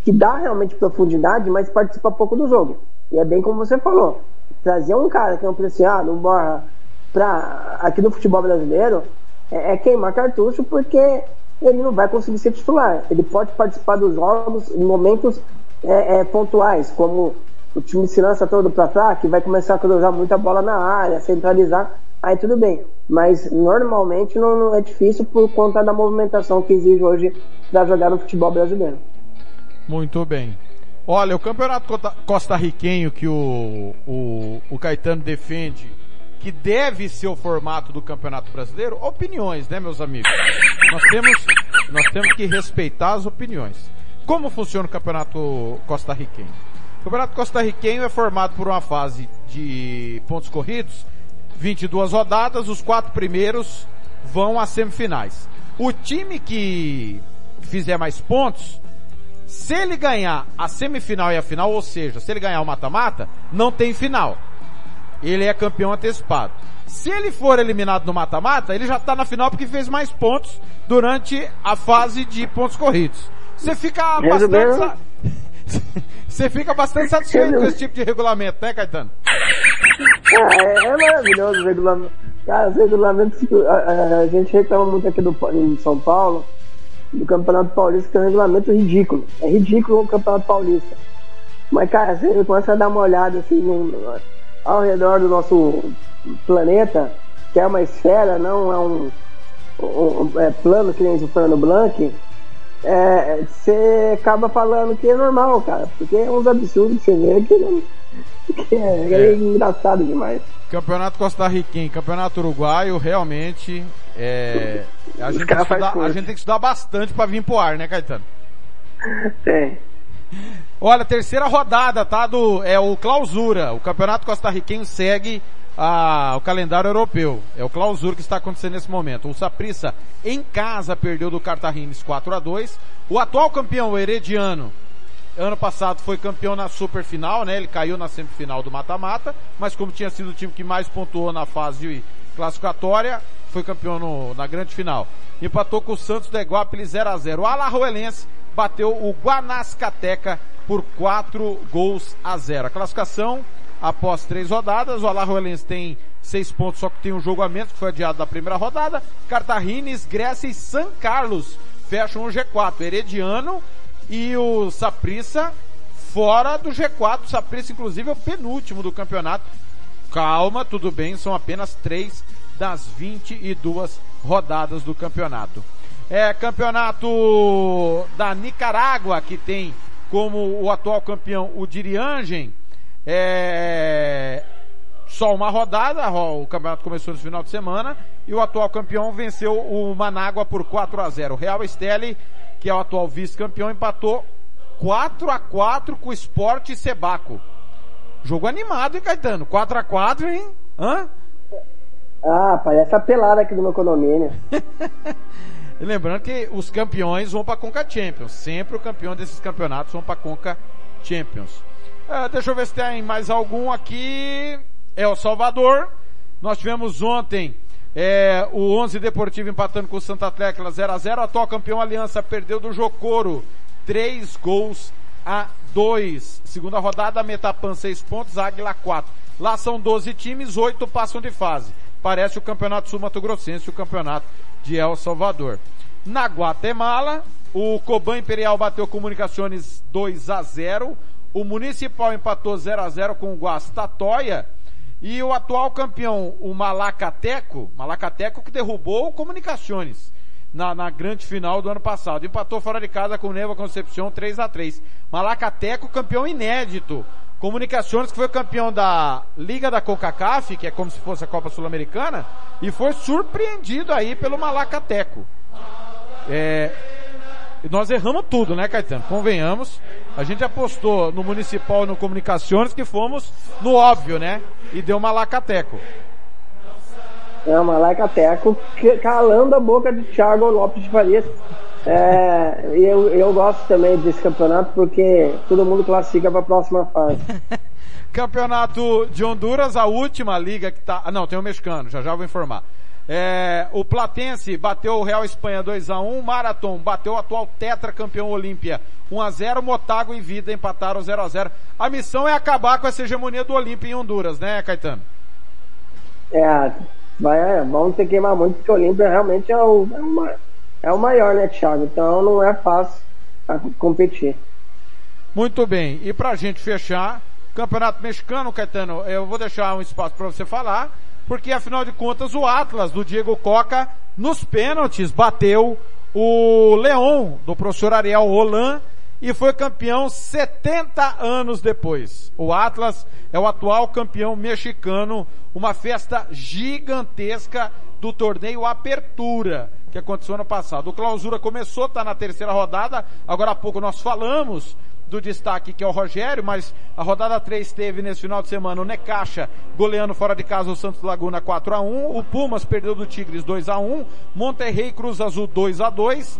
que dá realmente profundidade, mas participa pouco do jogo. E é bem como você falou. Trazer um cara que é um preciado, um borra, pra, aqui no futebol brasileiro, é, é, queimar cartucho porque ele não vai conseguir ser titular. Ele pode participar dos jogos em momentos é, é, pontuais, como o time se lança todo para cá, que vai começar a cruzar muita bola na área, centralizar. aí tudo bem. Mas normalmente não, não é difícil por conta da movimentação que exige hoje para jogar no futebol brasileiro. Muito bem. Olha, o campeonato costarriquenho que o, o, o Caetano defende, que deve ser o formato do campeonato brasileiro, opiniões, né, meus amigos? Nós temos, nós temos que respeitar as opiniões. Como funciona o campeonato costarriquenho? O campeonato costarriquenho é formado por uma fase de pontos corridos, 22 rodadas, os quatro primeiros vão às semifinais. O time que fizer mais pontos, se ele ganhar a semifinal e a final, ou seja, se ele ganhar o mata-mata, não tem final. Ele é campeão antecipado. Se ele for eliminado no mata-mata, ele já está na final porque fez mais pontos durante a fase de pontos corridos. Você fica bastante, Resumindo- você fica bastante satisfeito com esse tipo de regulamento, né, Caetano? Ah, é, é maravilhoso o regulamento. Cara, os regulamentos, a, a- a gente reclama muito aqui do, em São Paulo, do Campeonato Paulista, que é um regulamento ridículo. É ridículo o Campeonato Paulista. Mas, cara, você começa a dar uma olhada assim no- ao redor do nosso planeta, que é uma esfera, não é um, um- um- é plano que nem o Fernando Blanc, é, você acaba falando que é normal, cara, porque é uns absurdos que você vê que, não, que é, é engraçado demais. Campeonato costarriquenho, campeonato uruguaio, realmente, é, a, gente estudar, a gente tem que estudar bastante para vir pro ar, né, Caetano? Tem. Olha, terceira rodada, tá? Do, é o clausura. O campeonato costarriquenho segue a, o calendário europeu. É o clausura que está acontecendo nesse momento. O Saprissa em casa perdeu do Cartagines 4 a 2 O atual campeão, o Herediano, ano passado foi campeão na superfinal, né? Ele caiu na semifinal do mata-mata, mas como tinha sido o time que mais pontuou na fase classificatória, foi campeão no- na grande final. Empatou com o Santos do Iguape 0 a 0 O Alajuelense bateu o Guanascateca por 4 gols a 0. A classificação, após três rodadas, o Alajuelense tem seis pontos, só que tem um jogo a menos, que foi adiado da primeira rodada. Cartagines, Grécia e San Carlos fecham o G4. Herediano e o Saprissa fora do G4. O Saprissa, inclusive, é o penúltimo do campeonato. Calma, tudo bem, são apenas três das 22 rodadas do campeonato. É campeonato da Nicarágua, que tem como o atual campeão o Diriangem. É, só uma rodada, o campeonato começou no final de semana, e o atual campeão venceu o Manágua por 4 a 0 O Real Esteli, que é o atual vice-campeão, empatou 4 a 4 com o Sport Sebaco. Jogo animado, hein, Caetano? 4 a 4 hein? Hã? Ah, parece a pelada aqui do meu condomínio. E lembrando que os campeões vão para Conca Champions. Sempre o campeão desses campeonatos vão para Conca Champions. Ah, deixa eu ver se tem mais algum aqui. É o Salvador. Nós tivemos ontem é, o 11 Deportivo empatando com o Santa Tecla 0 a 0 A atual campeão Aliança perdeu do Jocoro 3 gols a 2. Segunda rodada, Metapan 6 pontos, Águila 4. Lá são 12 times, 8 passam de fase. Parece o Campeonato Sul Mato Grossense o Campeonato de El Salvador. Na Guatemala, o Coban Imperial bateu Comunicações 2 a 0. O Municipal empatou 0 a 0 com o Guastatoia. E o atual campeão, o Malacateco, Malacateco que derrubou o Comunicações na, na grande final do ano passado. Empatou fora de casa com o Neva Concepción 3 a 3 Malacateco, campeão inédito. Comunicações que foi campeão da Liga da CONCACAF, que é como se fosse a Copa Sul-Americana, e foi surpreendido aí pelo Malacateco. É, nós erramos tudo, né, Caetano? Convenhamos. A gente apostou no Municipal e no Comunicações que fomos no óbvio, né? E deu Malacateco. É uma laica teco calando a boca de Thiago Lopes de Farias. É, eu, eu gosto também desse campeonato porque todo mundo classifica para a próxima fase. Campeonato de Honduras, a última liga que tá. Ah, não, tem o mexicano, já já vou informar. É, o Platense bateu o Real Espanha 2x1, Marathon bateu o atual tetracampeão Olímpia 1x0, Motago e Vida empataram 0x0. A missão é acabar com essa hegemonia do Olímpia em Honduras, né, Caetano? É, vai, é, vamos ter que queimar muito porque o Olímpia realmente é o, é, o, é o maior, né, Thiago? Então não é fácil a competir. Muito bem. E pra gente fechar, Campeonato Mexicano, Caetano, eu vou deixar um espaço para você falar, porque afinal de contas o Atlas do Diego Coca nos pênaltis bateu o Leão do professor Ariel Roland e foi campeão 70 anos depois. O Atlas é o atual campeão mexicano, uma festa gigantesca do torneio Apertura, que aconteceu ano passado. O Clausura começou, está na terceira rodada, agora há pouco nós falamos do destaque que é o Rogério, mas a rodada 3 teve nesse final de semana o Necaxa goleando fora de casa o Santos Laguna 4 a 1 o Pumas perdeu do Tigres 2 a 1 Monterrey Cruz Azul 2 a 2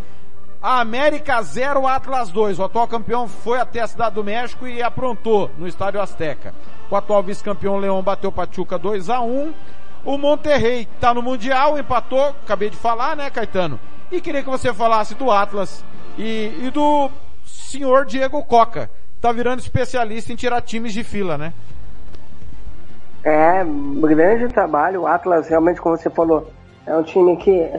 América 0, Atlas 2. O atual campeão foi até a Cidade do México e aprontou no Estádio Azteca. O atual vice-campeão Leão bateu Pachuca 2 a 1 O Monterrey está no Mundial, empatou, acabei de falar, né, Caetano? E queria que você falasse do Atlas e, e do senhor Diego Coca. Tá virando especialista em tirar times de fila, né? É, grande trabalho. O Atlas, realmente, como você falou, é um time que.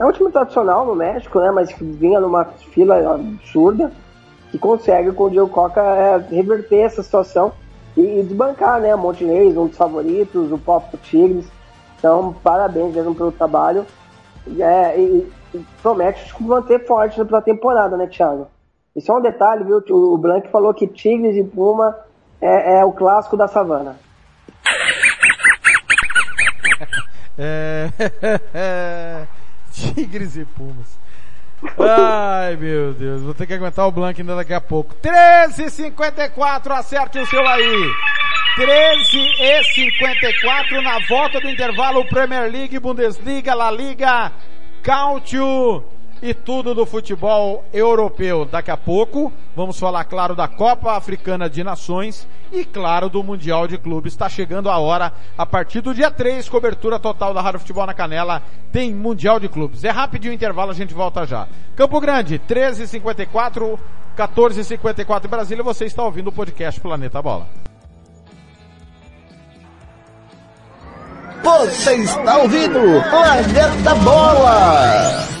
É um time tradicional no México, né? Mas que vinha numa fila absurda, que consegue com o Diego Coca é, reverter essa situação e, e desbancar, né? Montenegro, um dos favoritos, o próprio Tigres. Então, parabéns mesmo pelo trabalho. É, e, e promete manter forte na temporada, né, Thiago? Isso é um detalhe, viu? O Blank falou que Tigres e Puma é, é o clássico da savana. É... Tigres e Pumas. Ai, meu Deus, vou ter que aguentar o Blank ainda daqui a pouco. 13h54, acerte o seu aí. 13 e 54 na volta do intervalo Premier League, Bundesliga, La Liga, Cautio e tudo do futebol europeu. Daqui a pouco vamos falar, claro, da Copa Africana de Nações e, claro, do Mundial de Clubes. Está chegando a hora, a partir do dia 3, cobertura total da Rádio Futebol na Canela, tem Mundial de Clubes. É rapidinho o intervalo, a gente volta já. Campo Grande, 13h54, 14h54 em Brasília, você está ouvindo o podcast Planeta Bola. Você está ouvindo Planeta Bola!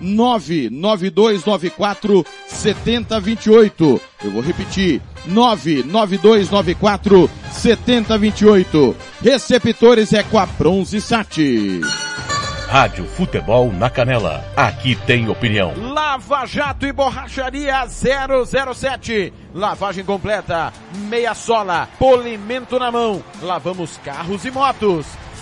99294 7028. Eu vou repetir. 99294 7028. Receptores é com a Bronze Sat. Rádio Futebol na Canela. Aqui tem opinião. Lava Jato e Borracharia 007. Lavagem completa, meia sola, polimento na mão. Lavamos carros e motos.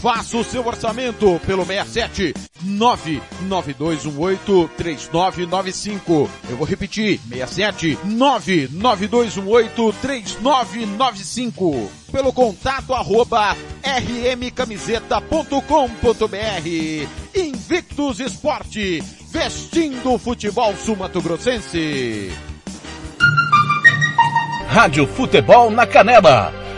Faça o seu orçamento pelo 67 99218 3995. Eu vou repetir, 67 99218 3995. Pelo contato arroba rmcamiseta.com.br. Invictus Esporte, vestindo o futebol sumatogrossense. Rádio Futebol na Canela.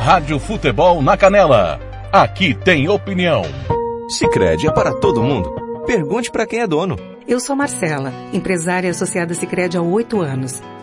Rádio Futebol na Canela. Aqui tem opinião. Sicredi é para todo mundo. Pergunte para quem é dono. Eu sou Marcela, empresária associada Sicredi há oito anos.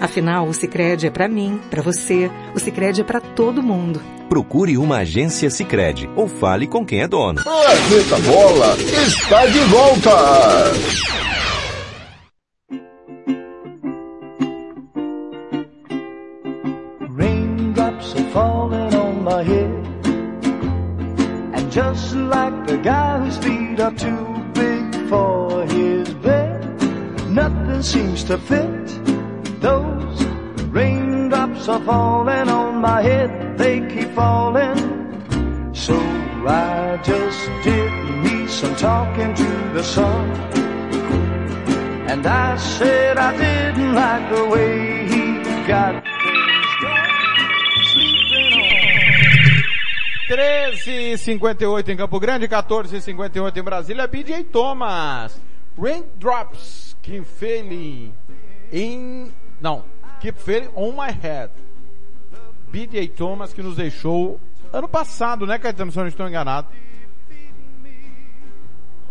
Afinal, o Sicredi é para mim, para você. O Sicredi é para todo mundo. Procure uma agência Sicredi ou fale com quem é dono. Planeta Bola está de volta. Raindrops are falling on my head. And just like the guy whose feet are too big for his bed, nothing seems to fit. Those raindrops are falling on my head, they keep falling. So I just did me some talking to the sun. And I said I didn't like the way he got 13h58 em Campo Grande, 14h58 em Brasília, BJ Thomas. Raindrops, Keep Failing in... Não, Keep Failing on My Head. BJ Thomas que nos deixou ano passado, né, Caetano, se eu não estou enganado.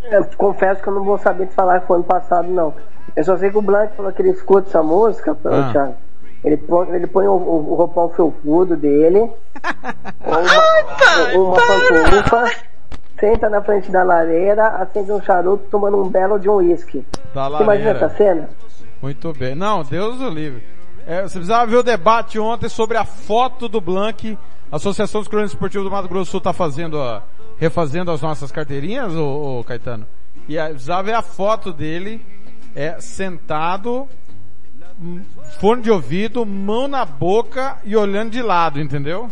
Eu confesso que eu não vou saber te falar que foi ano passado, não. Eu só sei que o Blank falou que ele escuta essa música, Ah. Thiago. Ele põe, ele põe o, o, o roupão felpudo dele, uma, uma pantufa, senta na frente da lareira, acende um charuto, tomando um belo de um uísque. Imagina essa cena? Muito bem. Não, Deus o livre. É, você precisava ver o debate ontem sobre a foto do Blank. A Associação dos Cronistas Esportivos do Mato Grosso do Sul está fazendo, a, refazendo as nossas carteirinhas, ô, ô, Caetano. E a, precisava ver a foto dele, é, sentado, hum, fone de ouvido, mão na boca e olhando de lado, entendeu?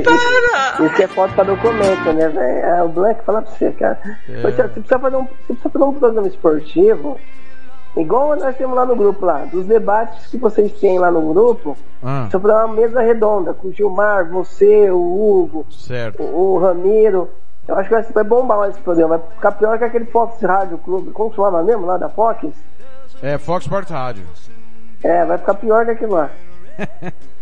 Isso, isso que é foto pra documento, né, velho? É o Black fala pra você, cara. É. Você precisa, fazer um, você precisa fazer um programa esportivo, igual nós temos lá no grupo lá, dos debates que vocês têm lá no grupo. Ah. Fazer uma mesa redonda com o Gilmar, você, o Hugo, Certo. o, o Ramiro. Eu acho que vai, bombar esse programa. Vai ficar pior que aquele Fox Rádio Clube. Como chamava mesmo lá da Fox? É, Fox Sports Rádio. É, vai ficar pior que aquilo lá.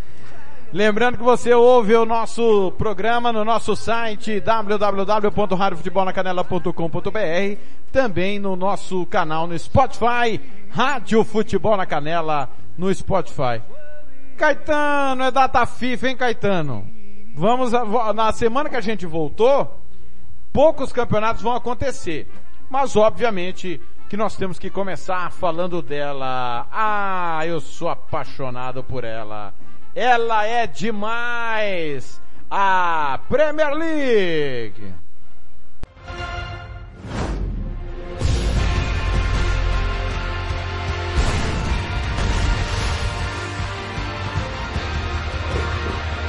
Lembrando que você ouve o nosso programa no nosso site www.radiofutebolnacanela.com.br também no nosso canal no Spotify, Rádio Futebol na Canela no Spotify. Caetano, é data FIFA, hein Caetano? Vamos, a- na semana que a gente voltou, poucos campeonatos vão acontecer. Mas obviamente que nós temos que começar falando dela. Ah, eu sou apaixonado por ela. Ela é demais! A Premier League!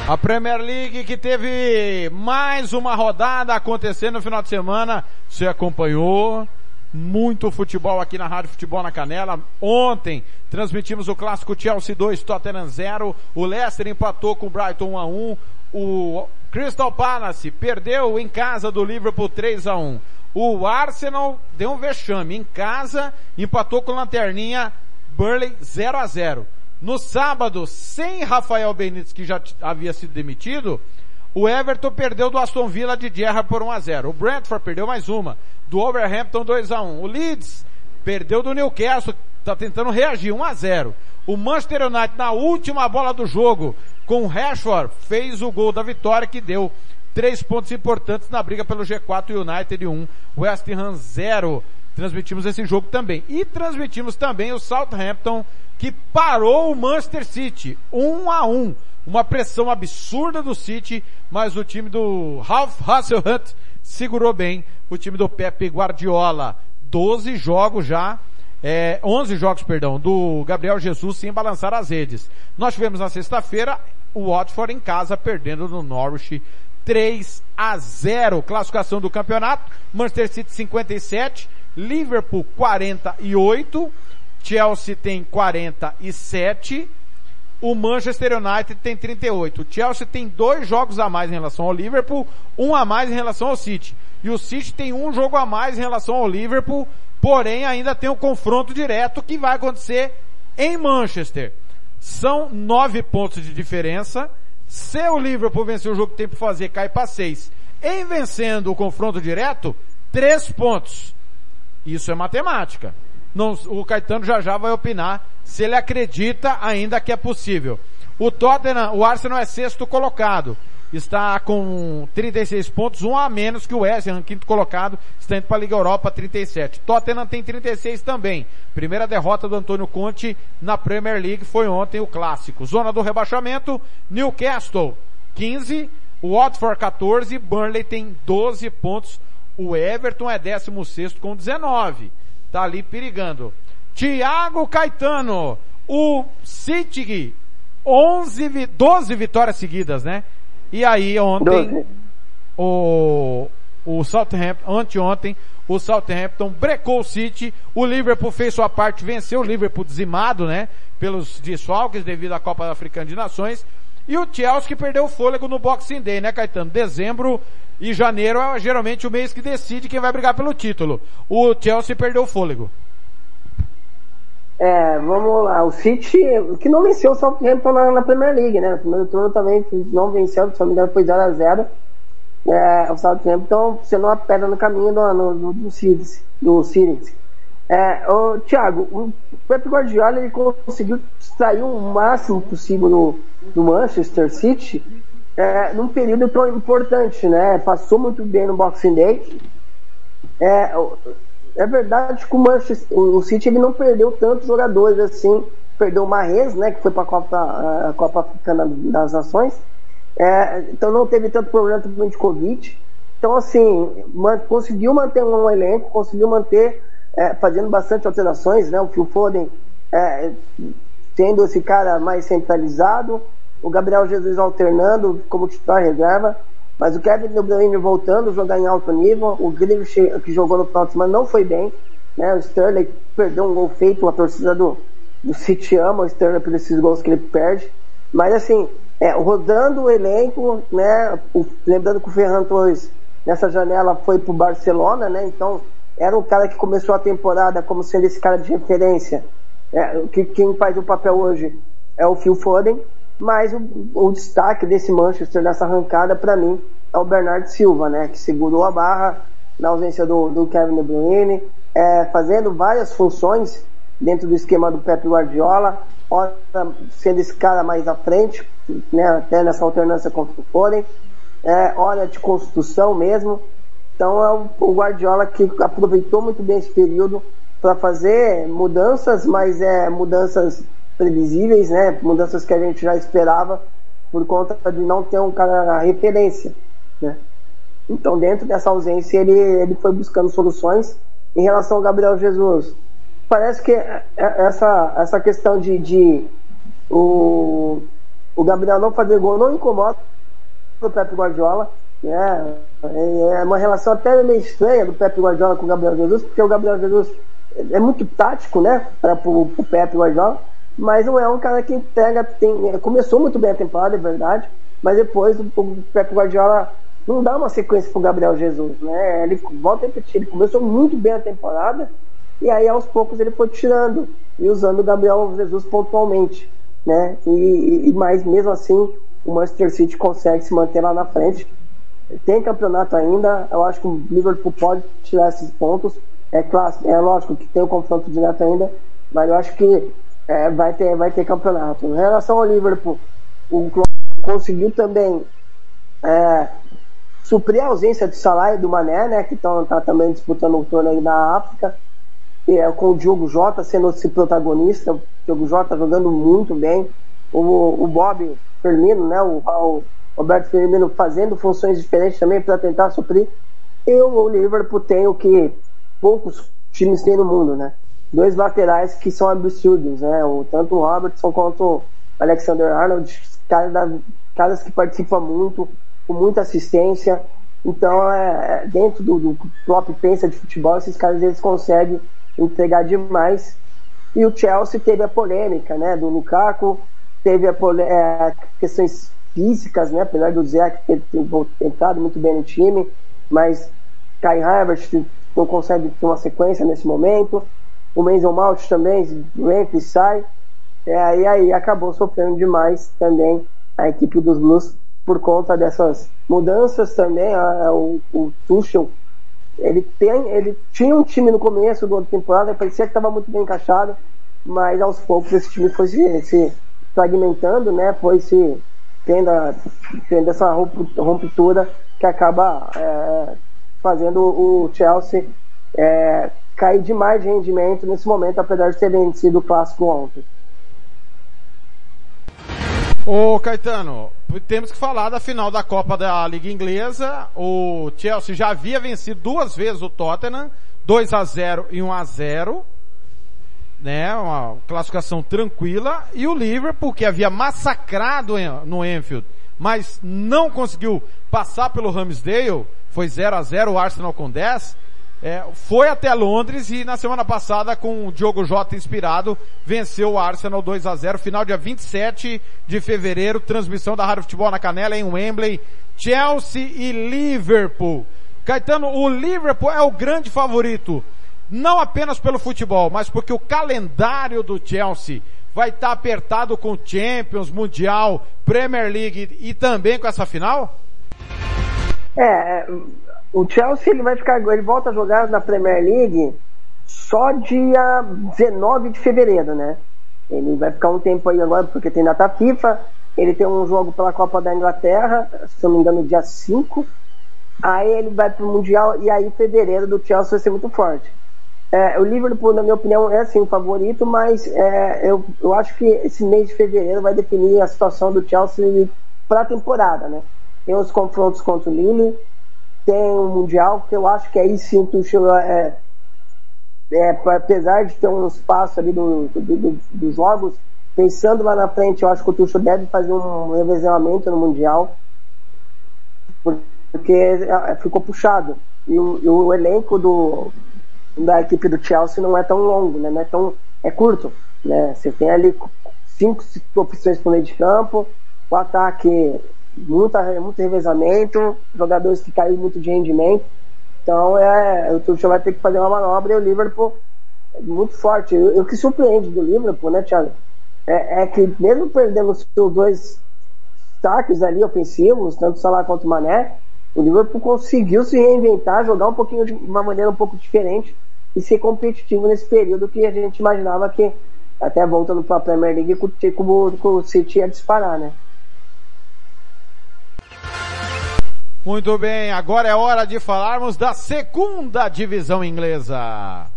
A Premier League que teve mais uma rodada acontecendo no final de semana. Você acompanhou? Muito futebol aqui na Rádio Futebol na Canela. Ontem transmitimos o clássico Chelsea 2, Tottenham 0. O Leicester empatou com o Brighton 1 a 1. O Crystal Palace perdeu em casa do Liverpool 3 a 1. O Arsenal deu um vexame em casa, empatou com Lanterninha Burley 0 a 0. No sábado, sem Rafael Benítez, que já havia sido demitido, o Everton perdeu do Aston Villa de Gerra por 1 a 0. O Brentford perdeu mais uma, do Wolverhampton 2 a 1. O Leeds perdeu do Newcastle, tá tentando reagir 1 a 0. O Manchester United na última bola do jogo, com o Rashford, fez o gol da vitória que deu três pontos importantes na briga pelo G4 United 1, West Ham 0. Transmitimos esse jogo também. E transmitimos também o Southampton, que parou o Manchester City, 1 a 1. Uma pressão absurda do City, mas o time do Ralph Hasselhunt segurou bem o time do Pepe Guardiola. 12 jogos já, é, 11 jogos, perdão, do Gabriel Jesus sem balançar as redes. Nós tivemos na sexta-feira o Watford em casa perdendo no Norwich 3 a 0. Classificação do campeonato, Manchester City 57, Liverpool 48, Chelsea tem 47, o Manchester United tem 38. O Chelsea tem dois jogos a mais em relação ao Liverpool, um a mais em relação ao City. E o City tem um jogo a mais em relação ao Liverpool, porém ainda tem um confronto direto que vai acontecer em Manchester. São nove pontos de diferença. Se o Liverpool vencer o jogo que tem para fazer, cai para seis. Em vencendo o confronto direto, três pontos. Isso é matemática. Não, o Caetano já já vai opinar se ele acredita ainda que é possível. O Tottenham, o Arsenal é sexto colocado. Está com 36 pontos, um a menos que o West Ham, quinto colocado, está indo para a Liga Europa 37. Tottenham tem 36 também. Primeira derrota do Antônio Conte na Premier League foi ontem o clássico. Zona do rebaixamento, Newcastle 15, Watford 14, Burnley tem 12 pontos. O Everton é 16 com 19. Tá ali perigando. Thiago Caetano, o City, 11, vi- 12 vitórias seguidas, né? E aí ontem, o, o Southampton, anteontem, o Southampton brecou o City, o Liverpool fez sua parte, venceu o Liverpool dizimado, né? Pelos desfalques devido à Copa Africana de Nações. E o Chelsea que perdeu o fôlego no Boxing Day, né, Caetano? Dezembro e janeiro é geralmente o mês que decide quem vai brigar pelo título. O Chelsea perdeu o fôlego. É, vamos lá. O City, que não venceu o Southampton na, na Premier League, né? No primeiro turno também não venceu, se não me engano foi 0x0. É, o Southampton sendo uma pedra no caminho do, no, do, do City. Do City. É, o Thiago, o Pep Guardiola ele conseguiu extrair o máximo possível no, do Manchester City é, num período tão importante, né? Passou muito bem no Boxing Day. É, é verdade que o Manchester, o City ele não perdeu tantos jogadores assim. Perdeu o Mahrez, né, que foi para a Copa, Africana das Nações. É, então não teve tanto problema de Covid. Então assim, man, conseguiu manter um elenco, conseguiu manter é, fazendo bastante alterações, né? O Phil Foden é, sendo esse cara mais centralizado, o Gabriel Jesus alternando como titular reserva. Mas o Kevin De Bruyne voltando a jogar em alto nível, o Grealish que jogou no semana não foi bem, né? O Sterling perdeu um gol feito, a torcida do, do City ama o Sterling por esses gols que ele perde. Mas assim, é, rodando o elenco, né? O, lembrando que o Ferran Torres nessa janela foi pro Barcelona, né? Então era um cara que começou a temporada como sendo esse cara de referência. É, que quem faz o papel hoje é o Phil Foden, mas o, o destaque desse Manchester nessa arrancada, para mim, é o Bernardo Silva, né? Que segurou a barra na ausência do, do Kevin De Bruyne, é, fazendo várias funções dentro do esquema do Pep Guardiola, ora sendo esse cara mais à frente, né? Até nessa alternância com o Foden, é, hora de construção mesmo. Então é o, Guardiola que aproveitou muito bem esse período para fazer mudanças, mas é mudanças previsíveis, né? Mudanças que a gente já esperava por conta de não ter um cara referência, né? Então, dentro dessa ausência, ele, ele foi buscando soluções. Em relação ao Gabriel Jesus, parece que essa, essa questão de, de o, o Gabriel não fazer gol não incomoda o Pepe Guardiola. Né? É uma relação até meio estranha do Pepe Guardiola com o Gabriel Jesus, porque o Gabriel Jesus é muito tático, né, para o Pepe Guardiola mas não é um cara que entrega. Tem, começou muito bem a temporada, é verdade, mas depois o, o Pep Guardiola não dá uma sequência pro Gabriel Jesus, né? Ele volta a repetir, ele começou muito bem a temporada e aí aos poucos ele foi tirando e usando o Gabriel Jesus pontualmente, né? E, e mas mesmo assim o Manchester City consegue se manter lá na frente. Tem campeonato ainda, eu acho que o Liverpool pode tirar esses pontos. É claro, é lógico que tem o confronto direto ainda, mas eu acho que é, vai, ter, vai ter campeonato. Em relação ao Liverpool, o Klopp conseguiu também é, suprir a ausência de Salah e do Mané, né, que estão tá também disputando o torneio da África, e, é, com o Diogo Jota sendo esse protagonista, o Diogo Jota jogando muito bem, o, o Bob Firmino, né, o, o Roberto Firmino fazendo funções diferentes também para tentar suprir. E o Liverpool tem o que poucos times têm no mundo, né? dois laterais que são absurdos, né? O, tanto o Robertson quanto o Alexander Arnold, caras, que participam muito, com muita assistência. Então, é, é, dentro do, do próprio pensa de futebol, esses caras eles conseguem entregar demais. E o Chelsea teve a polêmica, né, do Lukaku, teve a é, questões físicas, né, apesar do Zé ter, ter entrado muito bem no time, mas Kai Havertz não consegue ter uma sequência nesse momento. O Mason Mount também entra e sai. É, e aí acabou sofrendo demais também a equipe dos Blues por conta dessas mudanças também. a- a- o, o Tuchel ele tem, ele tinha um time no começo do ano temporada, parecia que estava muito bem encaixado, mas aos poucos esse time foi se, se fragmentando, né? Foi se tendo, tendo essa ruptura que acaba é, fazendo o Chelsea é, cair demais de rendimento nesse momento, apesar de ter vencido o clássico ontem. Ô Caetano, temos que falar da final da Copa da Liga Inglesa. O Chelsea já havia vencido duas vezes o Tottenham, 2 a 0 e 1 a 0 né, uma classificação tranquila, e o Liverpool, que havia massacrado no Enfield, mas não conseguiu passar pelo Ramsdale, foi 0 a 0 o Arsenal com 10, é, foi até Londres e na semana passada com o Diogo Jota inspirado, venceu o Arsenal 2 a 0 final dia 27 de fevereiro, transmissão da Rádio Futebol na Canela em Wembley, Chelsea e Liverpool. Caetano, o Liverpool é o grande favorito, não apenas pelo futebol, mas porque o calendário do Chelsea vai estar apertado com Champions, Mundial, Premier League e também com essa final? É, é, o Chelsea ele vai ficar, ele volta a jogar na Premier League só dia 19 de fevereiro, né? Ele vai ficar um tempo aí agora porque tem data FIFA, ele tem um jogo pela Copa da Inglaterra, se não me engano, dia 5. Aí ele vai pro Mundial e aí fevereiro do Chelsea vai ser muito forte. É, o Liverpool, na minha opinião, é sim o favorito, mas é, eu, eu acho que esse mês de fevereiro vai definir a situação do Chelsea para a temporada, né? Tem os confrontos contra o Lille, tem o Mundial, que eu acho que aí sim o Tuchel é, é, apesar de ter um espaço ali do, do, do- dos jogos, pensando lá na frente, eu acho que o Tuchel deve fazer um revezamento no Mundial, porque é, ficou puxado. E o, e o elenco do, da equipe do Chelsea não é tão longo, né? Não é tão é curto, né? Você tem ali cinco opções o meio de campo, o ataque muita, muito revezamento, jogadores que caíram muito de rendimento. Então é, o Tuchel vai ter que fazer uma manobra e o Liverpool é muito forte. O, que surpreende do Liverpool, né, Thiago? É, é que mesmo perdendo os dois destaques ali ofensivos, tanto o Salah quanto o Mané, o Liverpool conseguiu se reinventar, jogar um pouquinho de uma maneira um pouco diferente e ser competitivo nesse período que a gente imaginava que até voltando para a Premier League com, com, com o City ia disparar, né? Muito bem, agora é hora de falarmos da segunda divisão inglesa.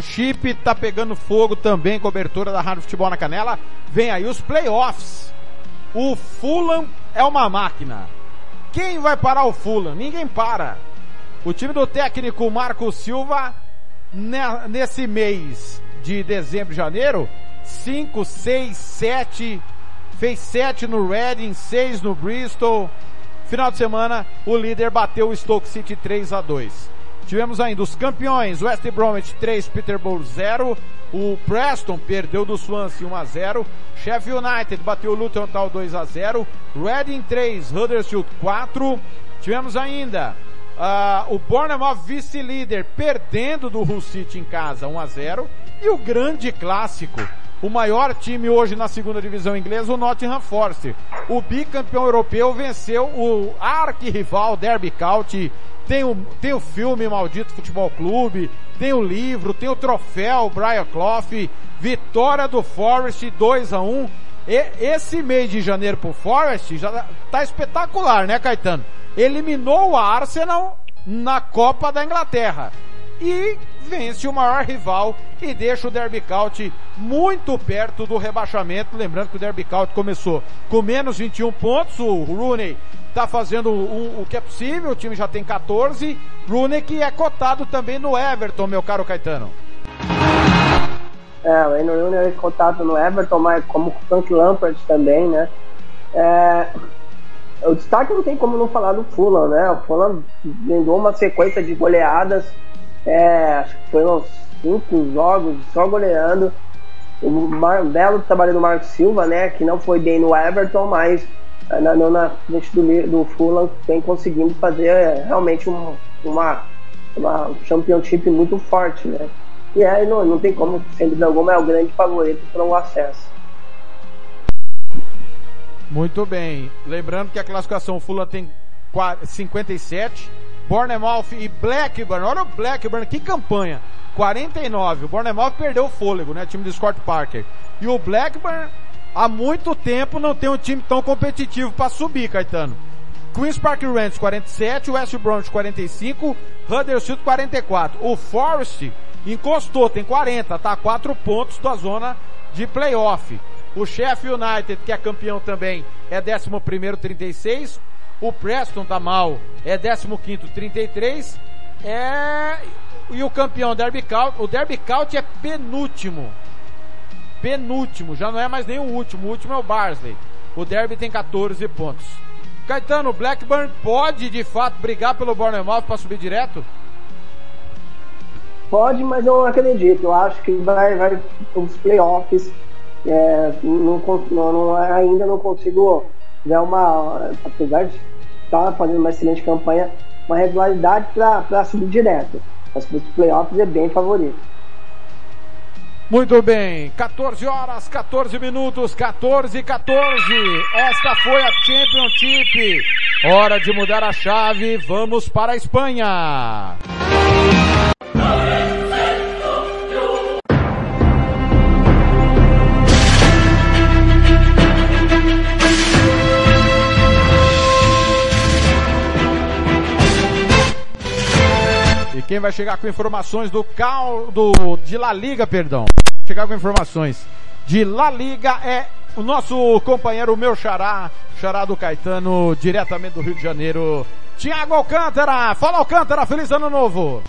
Championship tá pegando fogo também, cobertura da Rádio Futebol na Canela. Vem aí os playoffs. O Fulham é uma máquina. Quem vai parar o Fulham? Ninguém para. O time do técnico Marco Silva, ne- nesse mês de dezembro e janeiro, 5, 6, 7, fez 7 no Reading, 6 no Bristol. Final de semana, o líder bateu o Stoke City 3 a 2. Tivemos ainda os campeões, West Bromwich 3, Peterborough 0. O Preston perdeu do Swansea 1 a 0. Sheffield United bateu o Luton Town 2 a 0. Reading 3, Huddersfield 4. Tivemos ainda ah, o Bournemouth vice-líder perdendo do Hull City em casa 1 a 0. E o grande clássico, o maior time hoje na segunda divisão inglesa, o Nottingham Forest. O bicampeão europeu venceu o arquirrival Derby County tem o, tem o filme Maldito Futebol Clube, tem o livro, tem o troféu Brian Clough, vitória do Forest 2 a 1 e, Esse mês de janeiro pro Forest já tá espetacular, né, Caetano? Eliminou o Arsenal na Copa da Inglaterra. E vence o maior rival e deixa o Derby County muito perto do rebaixamento. Lembrando que o Derby County começou com menos 21 pontos, o Rooney tá fazendo o, o que é possível, o time já tem 14. Rooney que é cotado também no Everton, meu caro Caetano. É, o Wayne Rooney é cotado no Everton, mas como o Frank Lampard também, né? É, o destaque não tem como não falar do Fulham, né? O Fulham vendou uma sequência de goleadas, é, acho que foi uns cinco jogos só goleando. O Mar, belo trabalho do Marco Silva, né? Que não foi bem no Everton, mas na, na, frente do, do Fulham tem conseguindo fazer é, realmente um, uma, uma championship muito forte, né? E aí não, não tem como, sem dúvida alguma, é o grande favorito para o acesso. Muito bem. Lembrando que a classificação Fulham tem 57, Bournemouth e Blackburn. Olha o Blackburn, que campanha. 49. O Bournemouth perdeu o fôlego, né? Time do Scott Parker. E o Blackburn, há muito tempo, não tem um time tão competitivo para subir, Caetano. Queen's Park Rangers 47, West Bromwich 45, Huddersfield 44. O Forest encostou, tem 40, tá a 4 pontos da zona de playoff. O Sheffield United, que é campeão também, é 11 36. O Preston tá mal, é 15 33. É... E o campeão Derby County, o Derby County é penúltimo. Penúltimo, já não é mais nem o último, o último é o Barnsley. O Derby tem 14 pontos. Caetano, Blackburn pode de fato brigar pelo Bournemouth para subir direto? Pode, mas eu não acredito. Eu acho que vai, vai os playoffs. É, não, não, não, ainda não consigo ver uma, apesar de estar fazendo uma excelente campanha, uma regularidade para subir direto. Mas para os playoffs é bem favorito. Muito bem, 14 horas, 14 minutos, 14 14. Esta foi a Championship. Hora de mudar a chave, vamos para a Espanha. Quem vai chegar com informações do cal do de La Liga, perdão. Chegar com informações de La Liga é o nosso companheiro, o meu xará, xará do Caetano, diretamente do Rio de Janeiro, Tiago Alcântara. Fala Alcântara, feliz ano novo.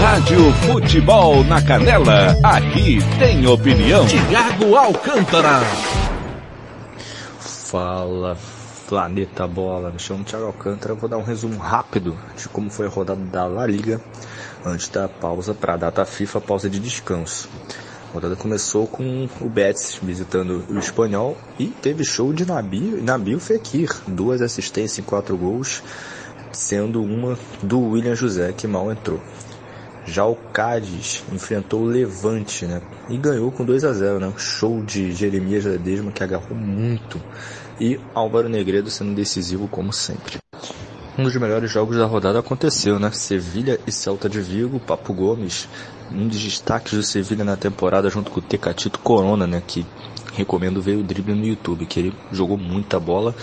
Rádio Futebol na Canela, aqui tem opinião. Tiago Alcântara. Fala, Planeta Bola. Me chamo Thiago Alcântara. Vou dar um resumo rápido de como foi a rodada da La Liga antes da pausa para a data FIFA, pausa de descanso. A rodada começou com o Betis visitando o Espanhol e teve show de Nabil, Nabil Fekir, duas assistências e quatro gols, sendo uma do William José que mal entrou. Já o Cádiz enfrentou o Levante, né? E ganhou com 2 a 0, né? Show de Jeremias Ledesma que agarrou muito e Álvaro Negredo sendo decisivo como sempre. Um dos melhores jogos da rodada aconteceu, né? Sevilha e Celta de Vigo, Papo Gomes, um dos destaques do Sevilha na temporada junto com o Tecatito Corona, né? Que recomendo ver o drible no YouTube, que ele jogou muita bola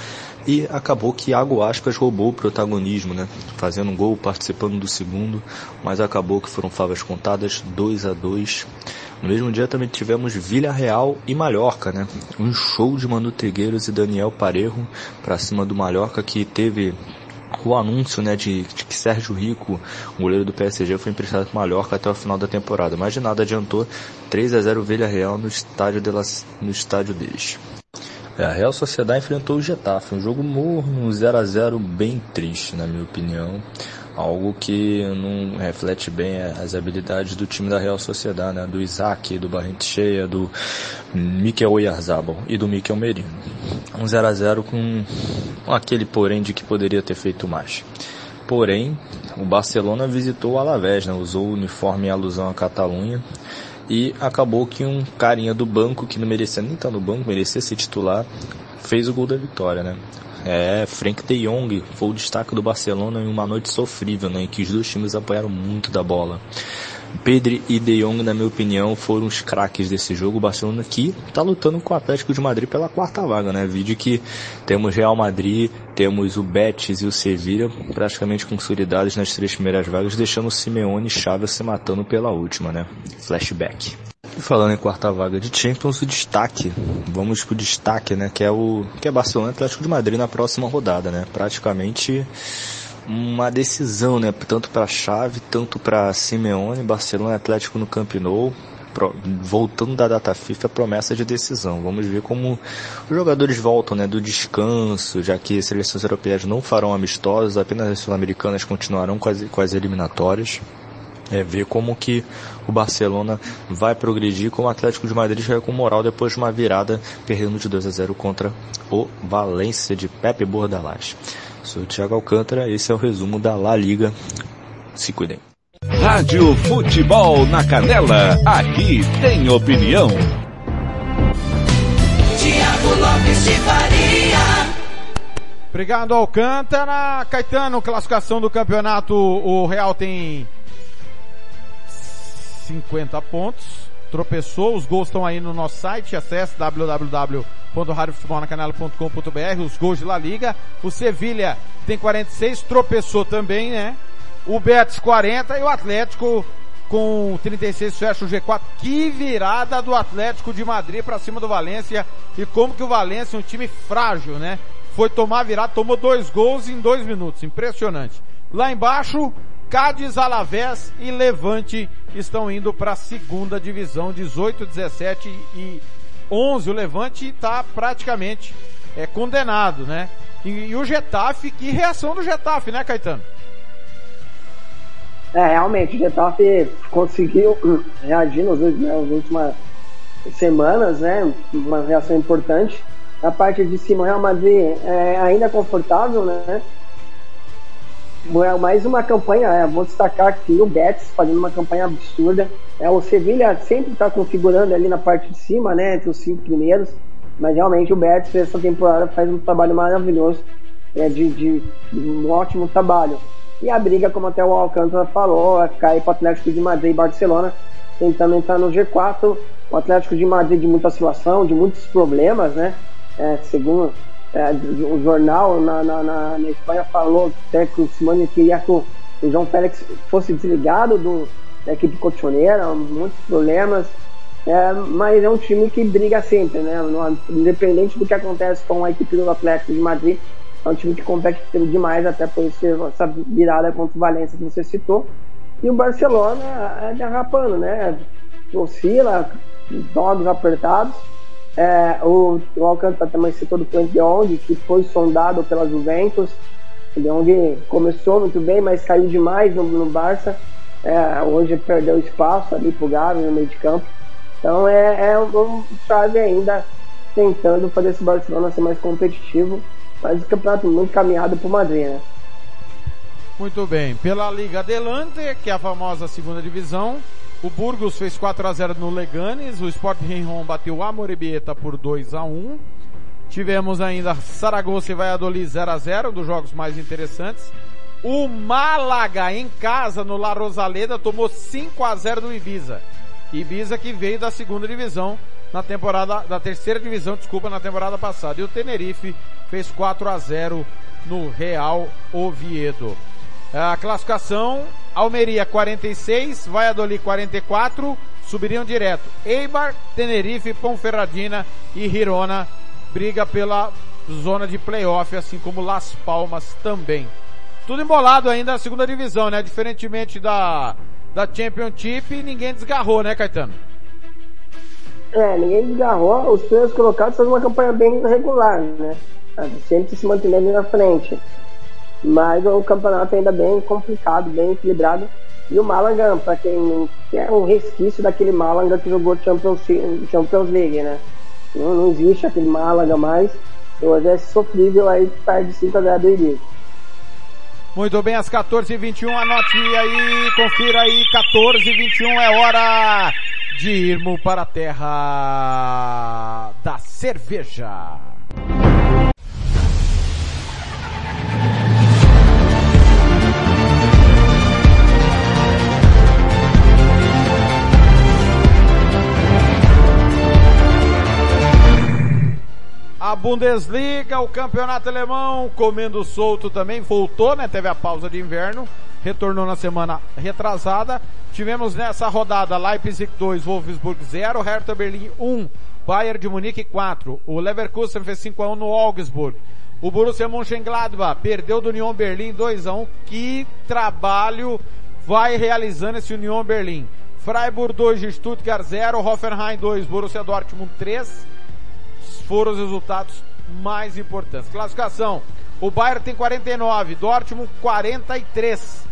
e acabou que Iago Aspas roubou o protagonismo, né? Fazendo um gol, participando do segundo, mas acabou que foram favas contadas, 2 a 2 no mesmo dia também tivemos Vila Real e Mallorca, né? Um show de Manu Trigueiros e Daniel Parejo para cima do Mallorca que teve o anúncio né, de, de, que Sérgio Rico, o goleiro do PSG, foi emprestado para Mallorca até o final da temporada. Mas de nada adiantou 3 a 0 Vila Real no estádio, de no estádio deles. É, a Real Sociedade enfrentou o Getafe, um jogo morno, um 0 a 0 bem triste, na minha opinião algo que não reflete bem as habilidades do time da Real Sociedade, né? do Isaac, do Barrencheia, do Mikel Oyarzabal e do Mikel Merino. Um 0 a 0 com aquele porém de que poderia ter feito mais. Porém, o Barcelona visitou o Alavés, né? usou o uniforme em alusão à Catalunha e acabou que um carinha do banco que não merecia nem estar no banco, merecia ser titular, fez o gol da vitória, né? É, Frank de Jong foi o destaque do Barcelona em uma noite sofrível, né, em que os dois times apoiaram muito da bola. Pedri e De Jong, na minha opinião, foram os craques desse jogo. O Barcelona que está lutando com o Atlético de Madrid pela quarta vaga, né? Vídeo que temos Real Madrid, temos o Betis e o Sevilla praticamente consolidados nas três primeiras vagas, deixando o Simeone e Chaves se matando pela última, né? Flashback. E falando em quarta vaga de Champions, o destaque, vamos pro destaque, né? Que é o que é Barcelona Atlético de Madrid na próxima rodada, né? Praticamente uma decisão, né? Tanto para Chave, tanto para Simeone, Barcelona Atlético no Camp Nou. Voltando da data FIFA, promessa de decisão. Vamos ver como os jogadores voltam, né? Do descanso, já que as seleções europeias não farão amistosos, apenas as sul-americanas continuarão com as, com as eliminatórias. É, ver como que o Barcelona vai progredir, como o Atlético de Madrid já com moral depois de uma virada, perdendo de 2 a 0 contra o Valência de Pepe Bordalás. Sou o Thiago Alcântara, esse é o resumo da La Liga. Se cuidem. Rádio Futebol na Canela, aqui tem opinião. Tiago Lopes de Faria. Obrigado, Alcântara. Caetano, classificação do campeonato, o Real tem 50 pontos. Tropeçou, os gols estão aí no nosso site, acesse www.radiofutebolnacanela.com.br, os gols de La Liga. O Sevilha tem 46, tropeçou também, né? O Betis 40 e o Atlético com 36 fecha o G4. Que virada do Atlético de Madrid para cima do Valência e como que o Valência é um time frágil, né? Foi tomar virada, tomou dois gols em dois minutos, impressionante. Lá embaixo, Cádiz, Alavés e Levante estão indo para a segunda divisão, 18, 17 e 11. O Levante está praticamente é, condenado, né? E, e, o Getafe, que reação do Getafe, né, Caetano? É, realmente, o Getafe conseguiu reagir nas, nas últimas semanas, né? Uma reação importante. A parte de cima, o Real Madrid é ainda confortável, né? Mais uma campanha, é, vou destacar aqui o Betis fazendo uma campanha absurda. É, o Sevilha sempre está configurando ali na parte de cima, né, entre os cinco primeiros, mas realmente o Betis essa temporada faz um trabalho maravilhoso, é, de, de, de um ótimo trabalho. E a briga, como até o Alcântara falou, é cair para o Atlético de Madrid e Barcelona, tentando entrar no G4. O Atlético de Madrid de muita situação, de muitos problemas, né? É, segundo é, o jornal na, na, na, na, Espanha falou até que o Simone queria que o, o João Félix fosse desligado do, da equipe cotichoneira, muitos problemas. É, mas é um time que briga sempre, né? Independente do que acontece com a equipe do Atlético de Madrid, é um time que compete demais, até por essa virada contra o Valência que você citou. E o Barcelona é derrapando, né? Oscila, jogos apertados é, o, o Alcântara também citou do Frank de Jong, que foi sondado pela Juventus. De Jong começou muito bem, mas caiu demais no, no Barça. É, hoje perdeu espaço ali pro Gavi no meio de campo. Então é, é um chave ainda tentando fazer esse Barcelona ser mais competitivo. Mas o campeonato muito caminhado pro Madrid, né? Muito bem. Pela Liga Adelante, que é a famosa segunda divisão, o Burgos fez 4 a 0 no Leganes, o Sport Rihon bateu o Amorebieta por 2 a 1. Tivemos ainda Saragossa e Valladolid 0 a 0, dos jogos mais interessantes. O Málaga em casa no La Rosaleda tomou 5 a 0 do Ibiza. Ibiza que veio da segunda divisão na temporada, da terceira divisão, desculpa, na temporada passada. E o Tenerife fez 4 a 0 no Real Oviedo. A classificação, Almeria 46, Valladolid 44, subiriam direto. Eibar, Tenerife, Ponferradina e Girona briga pela zona de playoff, assim como Las Palmas também. Tudo embolado ainda na segunda divisão, né? Diferentemente da, da Championship, ninguém desgarrou, né, Caetano? É, ninguém desgarrou. Os primeiros colocados fazem uma campanha bem regular, né? Sempre se mantendo na frente. Mas o campeonato ainda bem complicado, bem equilibrado. E o Malaga, para quem é um resquício daquele Malaga que jogou Champions, Champions League, né? Não, não existe aquele Malaga mais. Hoje é sofrível aí perde 5 a 0 do Irigo. Muito bem, às 14h21, anote aí, confira aí, 14h21 é hora de irmos para a terra da cerveja. A Bundesliga, o campeonato alemão, comendo solto também, voltou, né? Teve a pausa de inverno, retornou na semana retrasada. Tivemos nessa rodada Leipzig 2, Wolfsburg 0, Hertha Berlim 1, Bayern de Munique 4. O Leverkusen fez 5 a 1 no Augsburg. O Borussia Mönchengladbach perdeu do Union Berlim 2 a 1. Que trabalho vai realizando esse Union Berlim. Freiburg 2 de Stuttgart 0, Hoffenheim 2, Borussia Dortmund 3 foram os resultados mais importantes. Classificação. O Bayern tem 49, Dortmund 43,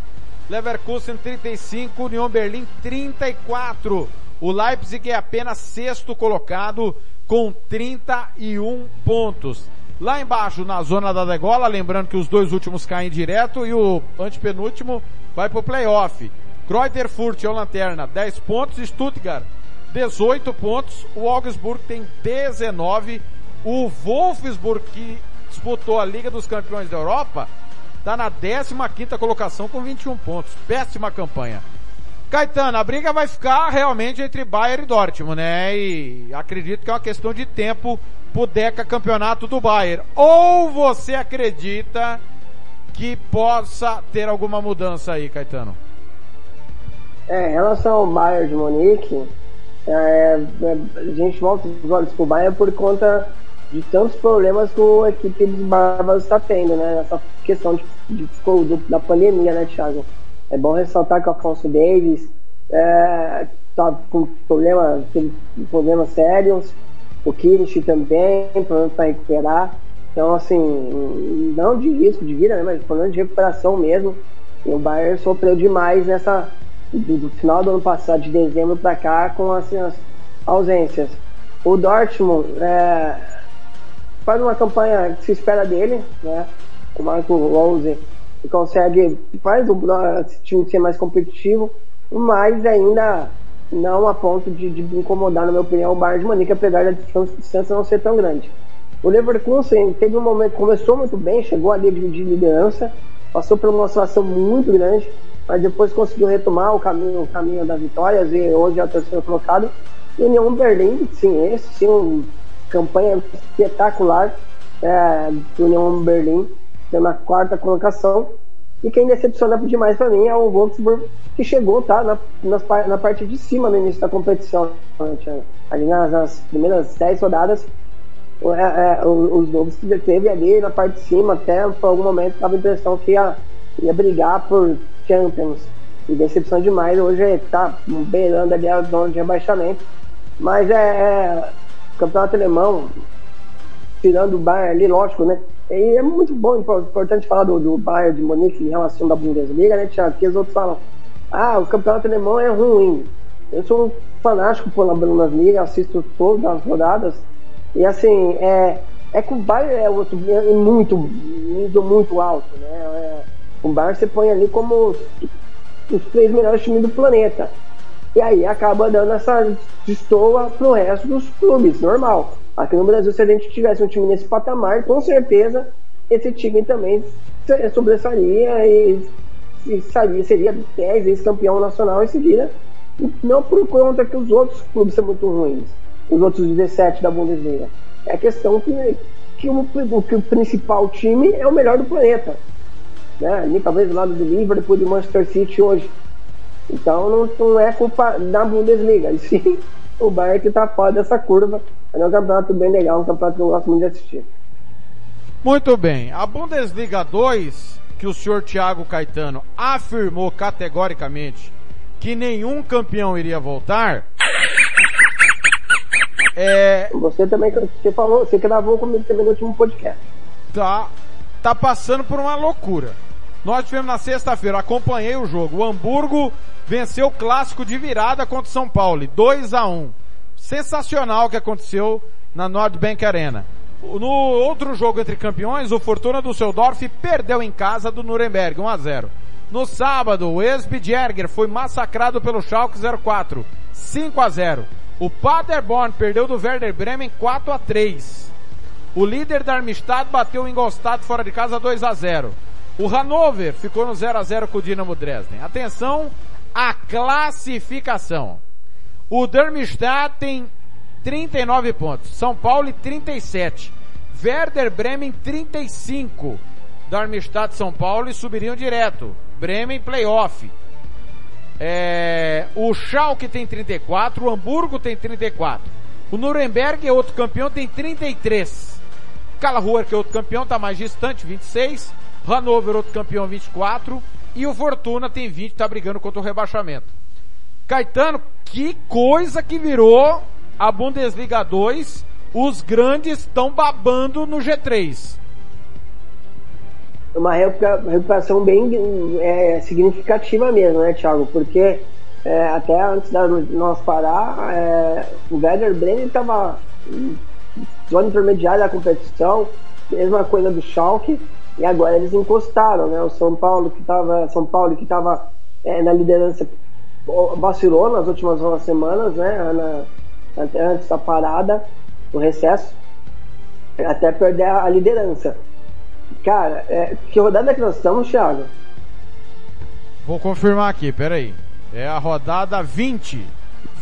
Leverkusen 35, Union Berlim 34. O Leipzig é apenas sexto colocado com 31 pontos. Lá embaixo, na zona da degola, lembrando que os dois últimos caem direto e o antepenúltimo vai pro playoff. Kreuterfurt é o lanterna, 10 pontos. Stuttgart 18 pontos, o Augsburg tem 19, o Wolfsburg que disputou a Liga dos Campeões da Europa está na 15ª colocação com 21 pontos. Péssima campanha. Caetano, a briga vai ficar realmente entre Bayern e Dortmund, né? E acredito que é uma questão de tempo pro Deca Campeonato do Bayern. Ou você acredita que possa ter alguma mudança aí, Caetano? É, em relação ao Bayern de Munique, é, é, a gente volta os olhos pro Bayern por conta de tantos problemas que a equipe dos Bárbaros está tendo, né? Essa questão de, de, de, da pandemia, né, Thiago? É bom ressaltar que o Afonso Davis é, tá com problema, problemas sérios, o Kirich também, problema para recuperar. Então, assim, não de risco de vida, né, mas problema de recuperação mesmo. E o Bayern sofreu demais nessa do, do final do ano passado, de dezembro para cá, com assim, as ausências. O Dortmund é, faz uma campanha que se espera dele, né? O Marco Rose consegue, faz o time ser mais competitivo, mas ainda não a ponto de, de incomodar, na minha opinião, o Bayern de Munique, apesar da distância não ser tão grande. O Leverkusen teve um momento, começou muito bem, chegou ali de liderança, passou por uma situação muito grande, mas depois conseguiu retomar o caminho, o caminho das vitórias e hoje é o terceiro colocado. E o União Berlim, sim, esse sim, uma campanha espetacular é, do União Berlim, na quarta colocação. E quem decepciona demais para mim é o Wolfsburg, que chegou tá, na, nas, na parte de cima no início da competição. Ali nas, nas primeiras 10 rodadas, é, é, os que teve ali na parte de cima, até por algum momento dava a impressão que ia, ia brigar por Champions. E decepção demais, hoje tá beirando ali a zona de rebaixamento. Mas é, é campeonato alemão, tirando o Bayern ali, lógico, né? E é muito bom, importante falar do, do Bayern de Munique em relação da Bundesliga, né, Tiago? Porque os outros falam, ah, o campeonato alemão é ruim. Eu sou um fanático pela Bundesliga, assisto todas as rodadas. E assim, é, é que o Bayern é, outro, é muito, muito, muito alto, né? É, o Bayern você põe ali como os três melhores times do planeta. E aí acaba dando essa destoa pro resto dos clubes, normal. Aqui no Brasil, se a gente tivesse um time nesse patamar, com certeza esse time também sobressaria e, e seria, seria 10 vezes campeão nacional em seguida. Não por conta que os outros clubes são muito ruins, os outros 17 da Bundesliga. É a questão que, que, o, que o principal time é o melhor do planeta né? Ali talvez do lado do Liverpool, do Manchester City hoje. Então não, não é culpa da Bundesliga, e sim o Bayern que tá fora dessa curva. É um campeonato bem legal, um campeonato que eu gosto muito de assistir. Muito bem. A Bundesliga 2, que o senhor Thiago Caetano afirmou categoricamente que nenhum campeão iria voltar. É... Você também, você falou, você gravou comigo também no último podcast. Tá, tá passando por uma loucura. Nós tivemos na sexta-feira, acompanhei o jogo. O Hamburgo venceu o clássico de virada contra o São Paulo, 2 a 1 Sensacional o que aconteceu na Nordbank Arena. No outro jogo entre campeões, o Fortuna do Seudorf perdeu em casa do Nuremberg, 1 a 0. No sábado, o Esbjerger foi massacrado pelo Schalke 04, 5 a 0. O Paderborn perdeu do Werder Bremen 4 a 3. O líder da Darmstadt bateu o Ingolstadt fora de casa 2 a 0. O Hannover ficou no 0 a 0 com o Dinamo Dresden. Atenção à classificação. O Darmstadt tem 39 pontos, São Paulo 37. Werder Bremen 35. Darmstadt São Paulo e subiriam direto. Bremen playoff. É, o Schalke tem 34, o Hamburgo tem 34. O Nuremberg é outro campeão, tem 33. Karlsruhe, que é outro campeão, está mais distante, 26. Hannover, outro campeão, 24. E o Fortuna tem 20, está brigando contra o rebaixamento. Caetano, que coisa que virou a Bundesliga 2. Os grandes estão babando no G3. Uma recupera- recuperação bem é, significativa mesmo, né, Thiago? Porque é, até antes da nós parar, é, o Werder Bremen estava zona intermediária da competição, mesma coisa do Schalke, e agora eles encostaram, né? O São Paulo que estava São Paulo que estava é, na liderança vacilou nas últimas duas semanas, né? Na, antes da parada, do recesso, até perder a, a liderança. Cara, é, que rodada que nós estamos, Thiago? Vou confirmar aqui, peraí. É a rodada 20.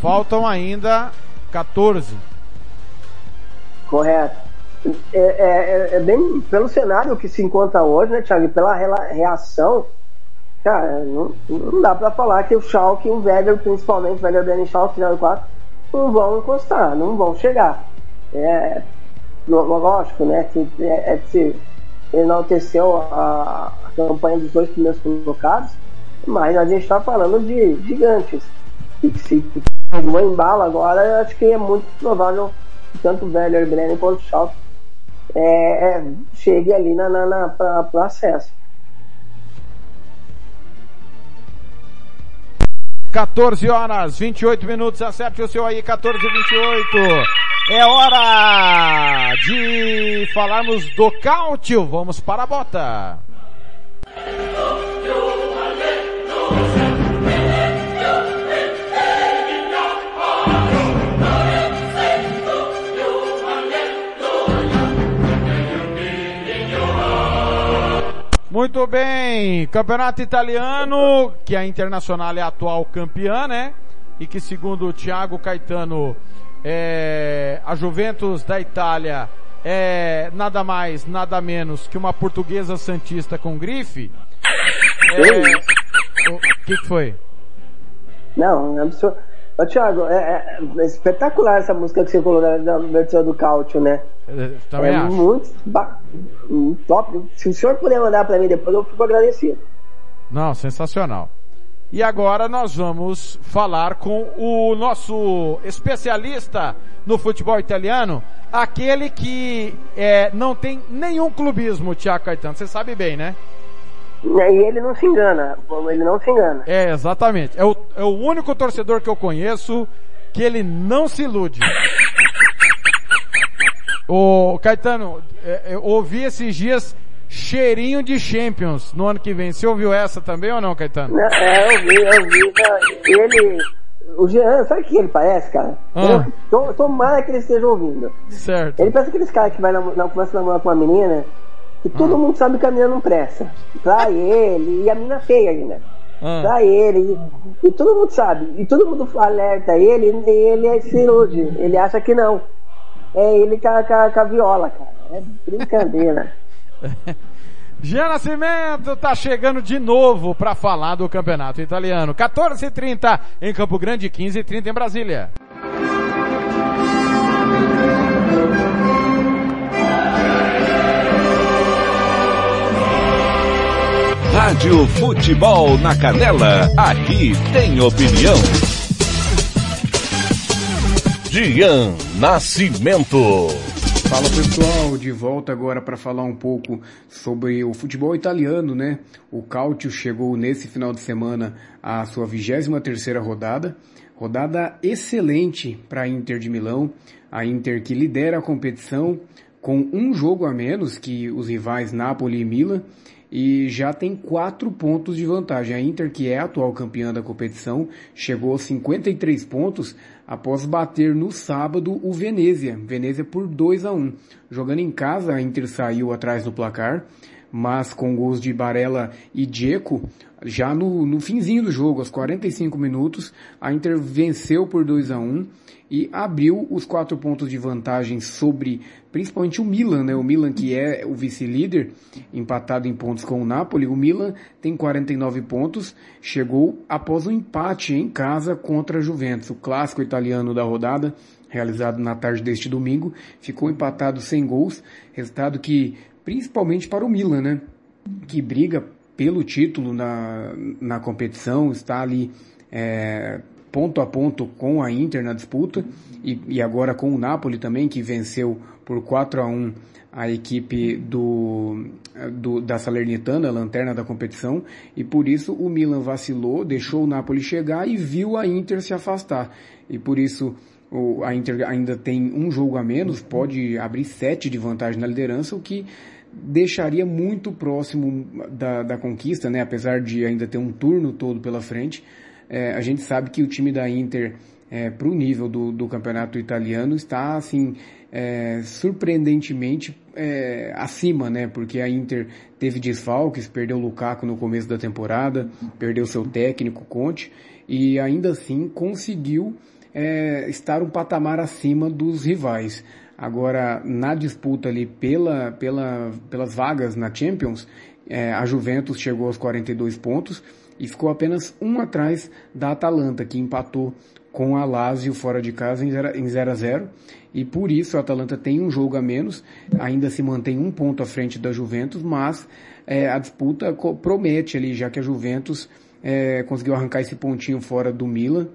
Faltam ainda 14. Correto. É, é- é- é bem pelo cenário que se encontra hoje, né, Thiago? E pela reação, cara, não, não dá pra falar que o Schalke e o Werder, principalmente o Werder Bremen Schalke 04, não vão encostar, não vão chegar. É, lógico, né, que é, é de se enalteceu a, a campanha dos dois primeiros colocados, mas a gente está falando de gigantes. E se alguma embala agora, eu acho que é muito provável tanto o Werder Bremen quanto o Schalke é, é, chegue ali na, na, na, pra, pro acesso. 14 horas, 28 minutos, acerte o seu aí, 14 e 28. É hora de falarmos do Cáutio. Vamos para a bota. Muito bem, campeonato italiano, que a Internacional é a atual campeã, né? E que segundo o Thiago Caetano, é, a Juventus da Itália é nada mais, nada menos que uma portuguesa santista com grife. É, o que, que foi? Não, é absurdo. Ô, Thiago, é, é- espetacular essa música que você colocou da, da versão do Cáutio, né? Também é acho. muito, muito top. Se o senhor puder mandar pra mim depois, eu fico agradecido. Não, sensacional. E agora nós vamos falar com o nosso especialista no futebol italiano, aquele que é, não tem nenhum clubismo, Tiago Caetano. Você sabe bem, né? E ele não se engana, ele não se engana. É, exatamente. É o, é o único torcedor que eu conheço que ele não se ilude. Ô, Caetano, é, eu ouvi esses dias cheirinho de Champions no ano que vem. Você ouviu essa também ou não, Caetano? Não, É, eu vi, eu vi. não, Ele. O Jean, sabe o que ele parece, cara? Ah. Eu- to- Tomara que ele esteja ouvindo. Certo. Ele parece aqueles caras que vai nam- começa a namorar com uma menina e todo mundo sabe que a menina não presta. Trai ele, e a menina feia ainda. Ah. Trai ele, e, e todo mundo sabe. E todo mundo alerta ele, e ele se ilude. Ele acha que não. É ele com a, com a- com a viola, cara. É brincadeira. Jean Nascimento tá chegando de novo para falar do campeonato italiano. 14h30 em Campo Grande, 15h30 em Brasília. Rádio Futebol na Canela, aqui tem opinião. Dian Nascimento. Fala pessoal, de volta agora para falar um pouco sobre o futebol italiano, né? O Cautio chegou nesse final de semana à sua 23 terceira rodada, rodada excelente para a Inter de Milão, a Inter que lidera a competição com um jogo a menos que os rivais Napoli e Milan e já tem quatro pontos de vantagem. A Inter, que é a atual campeã da competição, chegou a 53 pontos após bater no sábado o Venezia. Venezia por 2 a 1. Jogando em casa, a Inter saiu atrás do placar, mas com gols de Barella e Dzeko, já no, no finzinho do jogo, aos 45 minutos, a Inter venceu por 2 a 1 e abriu os quatro pontos de vantagem sobre principalmente o Milan, né? O Milan que é o vice-líder, empatado em pontos com o Napoli. O Milan tem 49 pontos, chegou após um empate em casa contra a Juventus, o clássico italiano da rodada, realizado na tarde deste domingo, ficou empatado sem gols, resultado que principalmente para o Milan, né? Que briga pelo título na, na competição, está ali é, ponto a ponto com a Inter na disputa e, e, agora com o Napoli também, que venceu por 4 a 1 a equipe do, do, da Salernitana, lanterna da competição, e por isso o Milan vacilou, deixou o Napoli chegar e viu a Inter se afastar. E por isso o, a Inter ainda tem um jogo a menos, pode abrir sete de vantagem na liderança, o que deixaria muito próximo da, da conquista, né? apesar de ainda ter um turno todo pela frente. É, a gente sabe que o time da Inter, é, para o nível do, do campeonato italiano, está assim é, surpreendentemente é, acima, né? Porque a Inter teve desfalques, perdeu o Lukaku no começo da temporada, perdeu seu técnico Conte e ainda assim conseguiu é, estar um patamar acima dos rivais. Agora, na disputa ali pela, pela, pelas vagas na Champions, é, a Juventus chegou aos 42 pontos e ficou apenas um atrás da Atalanta, que empatou com a Lazio fora de casa em 0 a 0 e por isso a Atalanta tem um jogo a menos, ainda se mantém um ponto à frente da Juventus, mas é, a disputa promete ali, já que a Juventus é, conseguiu arrancar esse pontinho fora do Milan,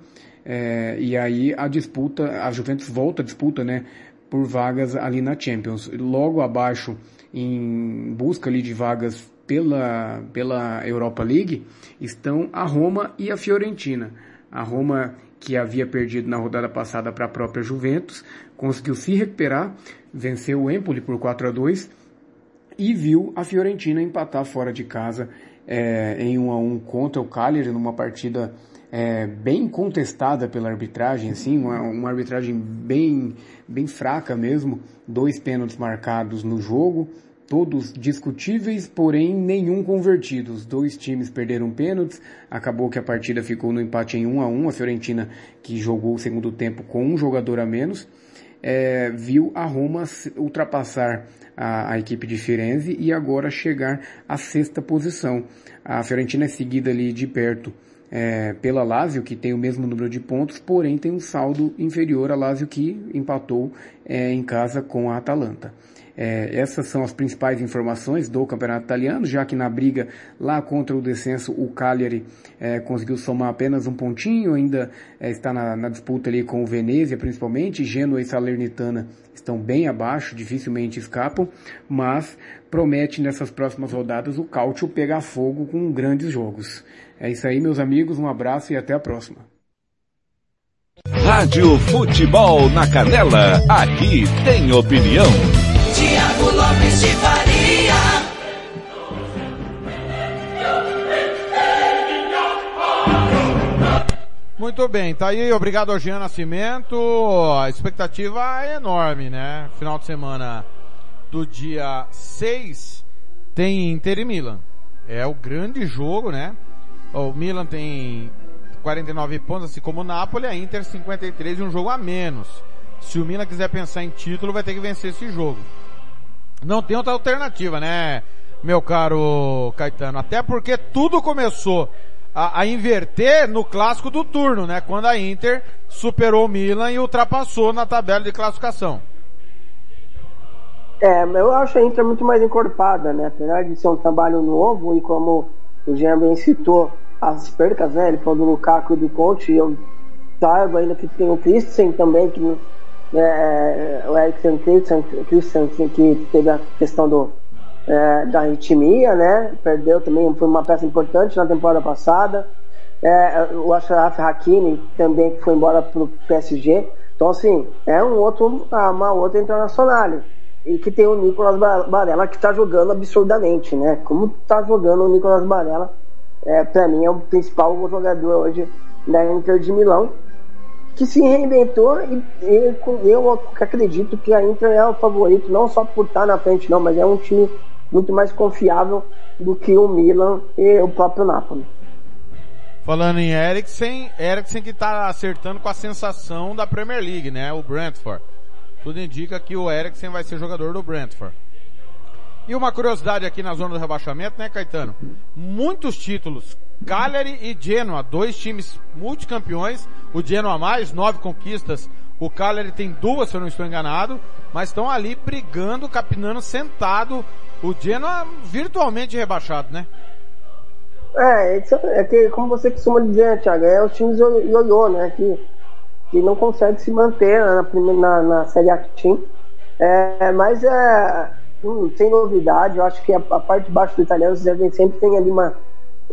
é, e aí a disputa, a Juventus volta a disputa, né, por vagas ali na Champions. Logo abaixo, em busca ali de vagas pela, pela Europa League, estão a Roma e a Fiorentina. A Roma, que havia perdido na rodada passada para a própria Juventus, conseguiu se recuperar, venceu o Empoli por 4 a 2 e viu a Fiorentina empatar fora de casa é, em 1 a 1 contra o Cagliari numa partida é, bem contestada pela arbitragem, assim, uma, uma, arbitragem bem, bem fraca mesmo, dois pênaltis marcados no jogo, todos discutíveis, porém nenhum convertido. Os dois times perderam pênaltis, acabou que a partida ficou no empate em 1 a 1 a Fiorentina, que jogou o segundo tempo com um jogador a menos, é, viu a Roma ultrapassar a, a, equipe de Firenze e agora chegar à sexta posição. A Fiorentina é seguida ali de perto é, pela Lazio, que tem o mesmo número de pontos, porém tem um saldo inferior a Lazio que empatou é, em casa com a Atalanta. É, essas são as principais informações do campeonato italiano, já que na briga lá contra o descenso o Cagliari é, conseguiu somar apenas um pontinho, ainda é, está na, na, disputa ali com o Venezia principalmente, Genoa e Salernitana estão bem abaixo, dificilmente escapam, mas promete nessas próximas rodadas o Calcio pegar fogo com grandes jogos. É isso aí, meus amigos, um abraço e até a próxima. Rádio Futebol na Canela, aqui tem opinião. Lopes de Faria. Muito bem, tá aí, obrigado ao Jean Nascimento. A expectativa é enorme, né? Final de semana do dia 6 tem Inter e Milan. É o grande jogo, né? O Milan tem 49 pontos, assim como o Napoli, a Inter 53 e um jogo a menos. Se o Milan quiser pensar em título, vai ter que vencer esse jogo. Não tem outra alternativa, né, meu caro Caetano? Até porque tudo começou a, a, inverter no clássico do turno, né? Quando a Inter superou o Milan e ultrapassou na tabela de classificação. É, eu acho a Inter muito mais encorpada, né? Apesar de ser um trabalho novo e como o Jean bem citou as percas, né? Ele falou do Lukaku e do Conte, e eu saiba ainda que tem o Christensen também, que é, o Eriksen Christensen, Christensen, que teve a questão do, é, da arritmia, né? Perdeu também, foi uma peça importante na temporada passada. É, o Ashraf Hakimi também que foi embora pro PSG. Então, assim, é um outro, uma outra internacional. E que tem o Nicolas Barella que está jogando absurdamente, né? Como está jogando o Nicolas Barella, é, para mim é o principal jogador hoje da Inter de Milão que se reinventou e, eu acredito que a Inter é o favorito, não só por estar na frente, não, mas é um time muito mais confiável do que o Milan e o próprio Napoli. Falando em Eriksen, Eriksen que tá acertando com a sensação da Premier League, né? O Brentford. Tudo indica que o Eriksen vai ser jogador do Brentford. E uma curiosidade aqui na zona do rebaixamento, né, Caetano? Muitos títulos. Cagliari e Genoa, dois times multicampeões. O Genoa mais, nove conquistas. O Cagliari tem duas, se eu não estou enganado. Mas estão ali brigando, capinando, sentado. O Genoa virtualmente rebaixado, né? É, isso é que, como você costuma dizer, Thiago, é os times io- ioiô, né? Que, que não consegue se manter na, na, na Série A Team. É, mas é, hum, sem novidade, eu acho que a, a parte de baixo do italiano você vê- sempre tem ali uma.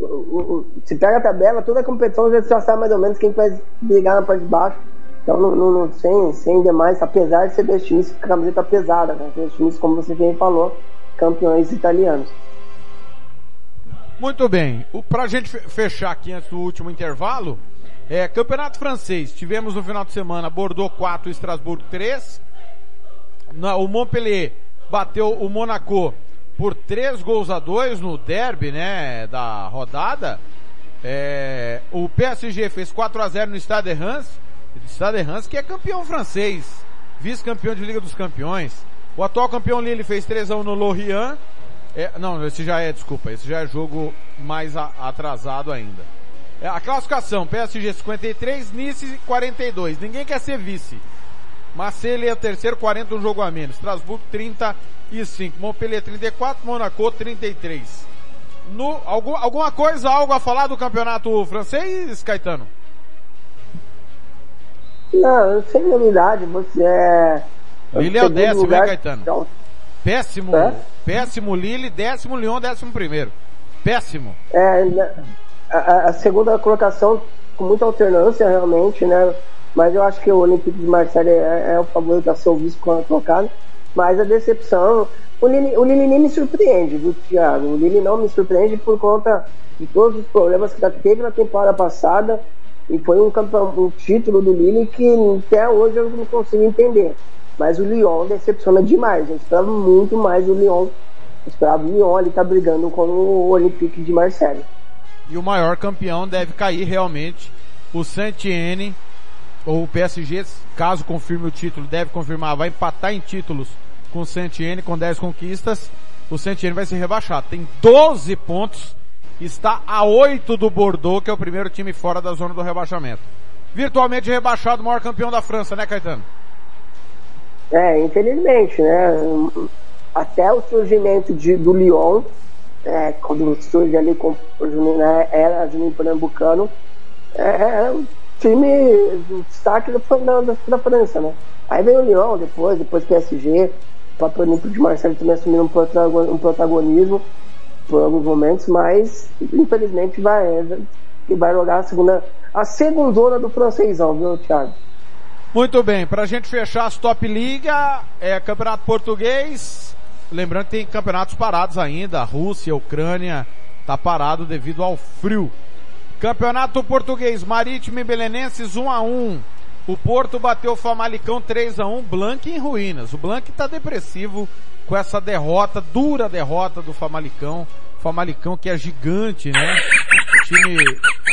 Um- um- Se pega a tabela, toda a competição você já sabe mais ou menos quem vai brigar na parte de baixo. Então, não, não- não- sem, sem demais, apesar de ser dois times com camiseta pesada, né? Dois times, como você bem falou, campeões italianos. Muito bem. O, pra gente fe- fechar aqui antes do último intervalo, é, Campeonato Francês. Tivemos no final de semana Bordeaux 4 e Estrasburgo 3. Na- o Montpellier bateu o Monaco por 3 gols a 2 no derby, né, da rodada. É, o PSG fez 4 a 0 no Stade de Reims. Stade de Reims que é campeão francês, vice-campeão de Liga dos Campeões. O atual campeão Lille fez 3 a 1 no Lorient. É, não, esse já é, desculpa, esse já é jogo mais a- atrasado ainda. É, a classificação, PSG 53, Nice 42. Ninguém quer ser vice. Marseille é o terceiro, 40, um jogo a menos. Strasbourg 35. Montpellier 34, Monaco 33. No, algum, alguma coisa, algo a falar do campeonato francês, Caetano? Não, sem novidade, você é. Lille é o décimo, lugar- né, Caetano? Então, Péssimo, É? péssimo Lille, décimo Lyon, décimo primeiro. Péssimo. É, a- a segunda colocação com muita alternância realmente, né? Mas eu acho que o Olympique de Marseille é, é o favorito a ser o vice colocado. Mas a decepção, o Lille, o Lille nem me surpreende, viu, Thiago? O Lille não me surpreende por conta de todos os problemas que já teve na temporada passada e foi um, campeão, um título do Lille que até hoje eu não consigo entender. Mas o Lyon decepciona demais. Eu esperava muito mais do Lyon. Eu esperava o Lyon ali estar brigando com o Olympique de Marseille. E o maior campeão deve cair realmente o Saint-Etienne ou o PSG, caso confirme o título, deve confirmar, vai empatar em títulos com o Saint-Etienne com 10 conquistas. O Saint-Etienne vai ser rebaixado. Tem 12 pontos, está a 8 do Bordeaux, que é o primeiro time fora da zona do rebaixamento. Virtualmente rebaixado, maior campeão da França, né, Caetano? É, infelizmente, né? Até o surgimento de, do Lyon, é, quando surge ali com o Juninho, né, era Juninho Pernambucano, é, é time do destaque da, da, da França, né? Aí veio o Lyon depois, depois PSG, o próprio Olímpico de Marseille também assumiu um, protagon- protagonismo por alguns momentos, mas infelizmente vai, vai jogar a segunda, a segundona do francêsão, viu, Thiago? Muito bem, pra gente fechar as top liga, é campeonato português. Lembrando que tem campeonatos parados ainda, a Rússia, a Ucrânia, tá parado devido ao frio. Campeonato português, Marítimo e Belenenses 1 a 1 O Porto bateu o Famalicão 3 a 1 Blanc em ruínas. O Blanc tá depressivo com essa derrota, dura derrota do Famalicão. Famalicão que é gigante, né? Time,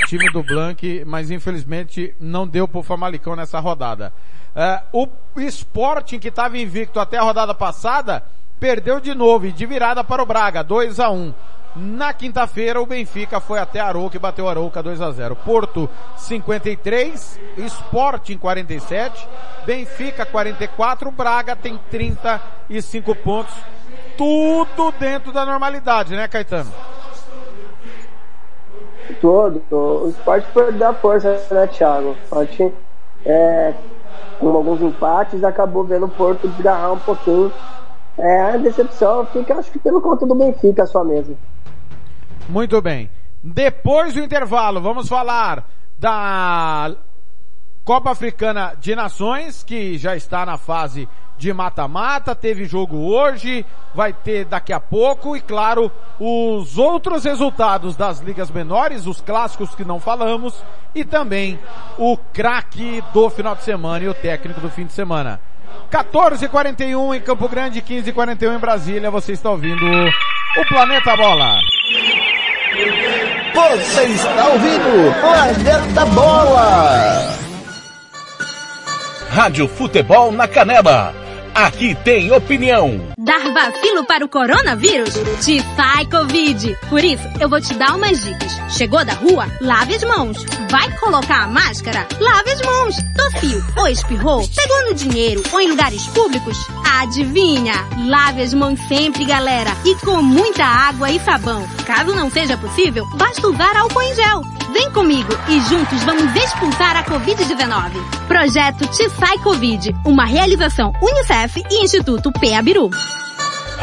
time do Blanc, mas infelizmente não deu pro Famalicão nessa rodada. É, o Sporting que estava invicto até a rodada passada, perdeu de novo e de virada para o Braga, 2 a 1 Na quinta-feira, o Benfica foi até Arouca e bateu Arouca 2 a 0 Porto 53, Sporting 47, Benfica 44, Braga tem 35 pontos. Tudo dentro da normalidade, né, Caetano? todo. O esporte perdeu a força, né, Thiago? O esporte, é, com alguns empates, acabou vendo o Porto desgarrar um pouquinho. É, a decepção fica, acho que pelo conta do Benfica só mesmo. Muito bem. Depois do intervalo, vamos falar da Copa Africana de Nações, que já está na fase de mata-mata, teve jogo hoje, vai ter daqui a pouco, e claro, os outros resultados das ligas menores, os clássicos que não falamos, e também o craque do final de semana e o técnico do fim de semana. 14h41 em Campo Grande, 15h41 em Brasília. Você está ouvindo o Planeta Bola. Você está ouvindo Planeta Bola. Rádio Futebol na Canela. Aqui tem opinião. Dar vacilo para o coronavírus? Te sai Covid. Por isso, eu vou te dar umas dicas. Chegou da rua? Lave as mãos. Vai colocar a máscara? Lave as mãos. Tossiu ou espirrou? Pegou no dinheiro ou em lugares públicos? Adivinha? Lave as mãos sempre, galera. E com muita água e sabão. Caso não seja possível, basta usar álcool em gel. Vem comigo e juntos vamos expulsar a Covid-19. Projeto Te Sai Covid. Uma realização Unicef e Instituto PABIRU.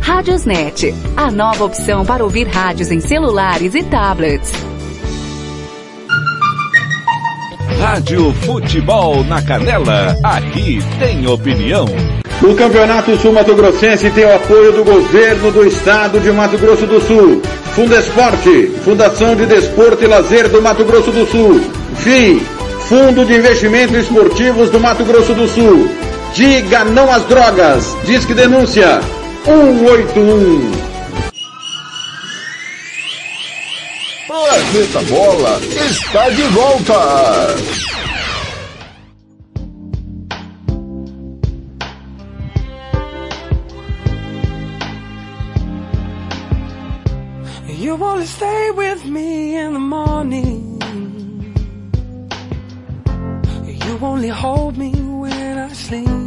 Radiosnet, a nova opção para ouvir rádios em celulares e tablets. Rádio Futebol na Canela. Aqui tem opinião. O Campeonato Sul Mato Grossense tem o apoio do governo do estado de Mato Grosso do Sul. Fundesporte, Fundação de Desporto e Lazer do Mato Grosso do Sul. FII, Fundo de Investimentos Esportivos do Mato Grosso do Sul. Diga não às drogas. Disque denúncia 181. Planeta Bola está de volta. You wanna stay with me in the morning. You only hold me when I sleep.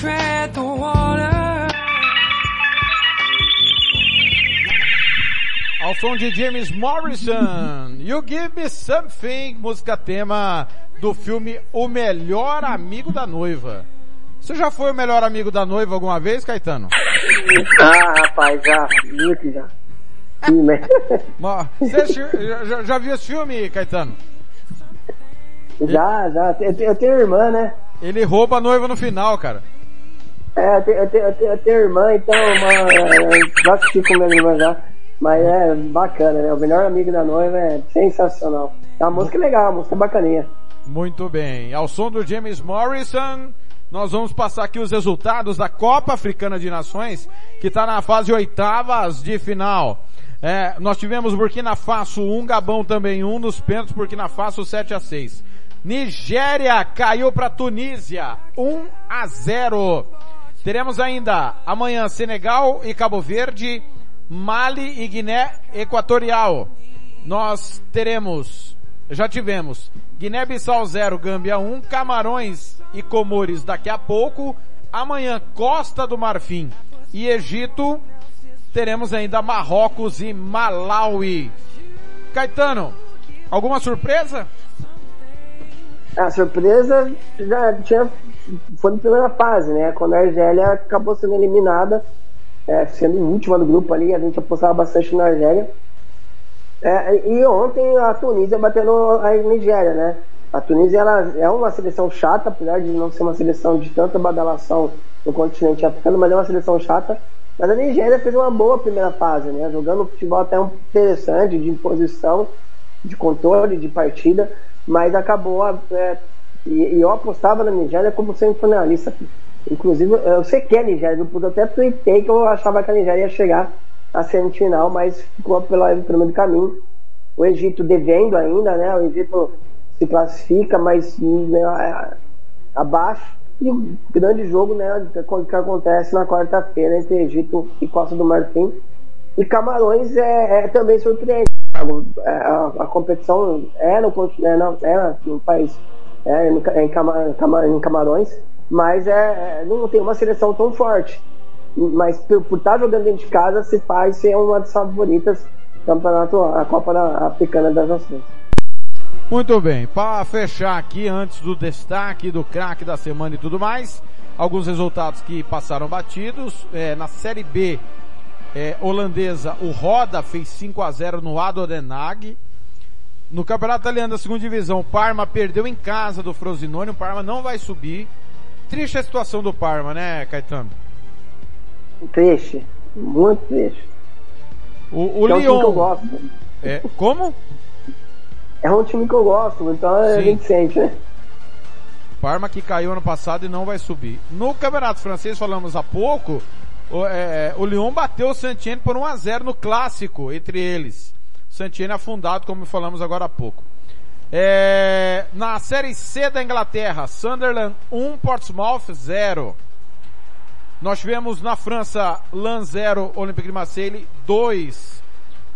Tread the water. Ao som de James Morrison, You Give Me Something, música tema do filme O Melhor Amigo da Noiva. Você já foi o melhor amigo da noiva alguma vez, Caetano? Ah, rapaz, já, muito já. Sim, né? Você já, já- viu esse filme, Caetano? Já, já. Eu tenho, eu tenho irmã, né? Ele rouba a noiva no final, cara. É, eu tenho, eu tenho, eu tenho, eu tenho irmã, então, uma, já assisti com minha irmã já. Mas é bacana, né? O melhor amigo da noiva é sensacional. A música é legal, a música é bacaninha. Muito bem. Ao som do James Morrison, nós vamos passar aqui os resultados da Copa Africana de Nações, que está na fase oitavas de final. É, nós tivemos Burkina Faso 1, Gabão também 1, nos pênaltis Burkina Faso 7 a 6. Nigéria caiu para Tunísia 1 a 0. Teremos ainda amanhã Senegal e Cabo Verde, Mali e Guiné Equatorial. Nós teremos, já tivemos Guiné-Bissau 0, Gâmbia 1, Camarões e Comores daqui a pouco. Amanhã Costa do Marfim e Egito. Teremos ainda Marrocos e Malawi. Caetano, alguma surpresa? A surpresa já tinha, foi na primeira fase, né? Quando a Argélia acabou sendo eliminada, é, sendo última do grupo ali, a gente apostava bastante na Argélia. É, e ontem a Tunísia bateu a Nigéria, né? A Tunísia ela é uma seleção chata, apesar de não ser uma seleção de tanta badalação no continente africano, mas é uma seleção chata. Mas a Nigéria fez uma boa primeira fase, né? Jogando futebol até interessante, de imposição, de controle, de partida, mas acabou. é, e, e eu apostava na Nigéria como semifinalista. Inclusive, eu sei que é a Nigéria, eu até tuitei que eu achava que a Nigéria ia chegar à semifinal, mas ficou pela, pelo meio do caminho. O Egito devendo ainda, né? O Egito se classifica, mas né, a- abaixo. E o grande jogo, né, que, acontece na quarta-feira entre Egito e Costa do Marfim. E Camarões é, é também surpreendente. É, A, a competição é no, conti- é no, é no país, é em, Ca- em, Cama- em Camarões, mas é, é- não tem uma seleção tão forte. Mas por, por estar jogando dentro de casa, se faz ser uma das favoritas do campeonato, a Copa Africana das Nações. Muito bem, para fechar aqui, antes do destaque do craque da semana e tudo mais, alguns resultados que passaram batidos. É, na Série B é, holandesa, o Roda fez 5 a 0 no Adorenag. No Campeonato Italiano da segunda divisão, o Parma perdeu em casa do Frosinone, o Parma não vai subir. Triste a situação do Parma, né, Caetano? Triste, muito triste. O, o é um time que eu Lyon. gosto. É, como? É um time que eu gosto, então a Sim. gente sente, né? Parma que caiu ano passado e não vai subir. No Campeonato Francês, falamos há pouco, o, é, o Lyon bateu o Saint-Etienne por 1 a 0 no clássico entre eles. Saint-Etienne afundado, como falamos agora há pouco. É, na Série C da Inglaterra, Sunderland 1, Portsmouth 0. Nós tivemos na França Lan 0, Olympique de Marseille 2.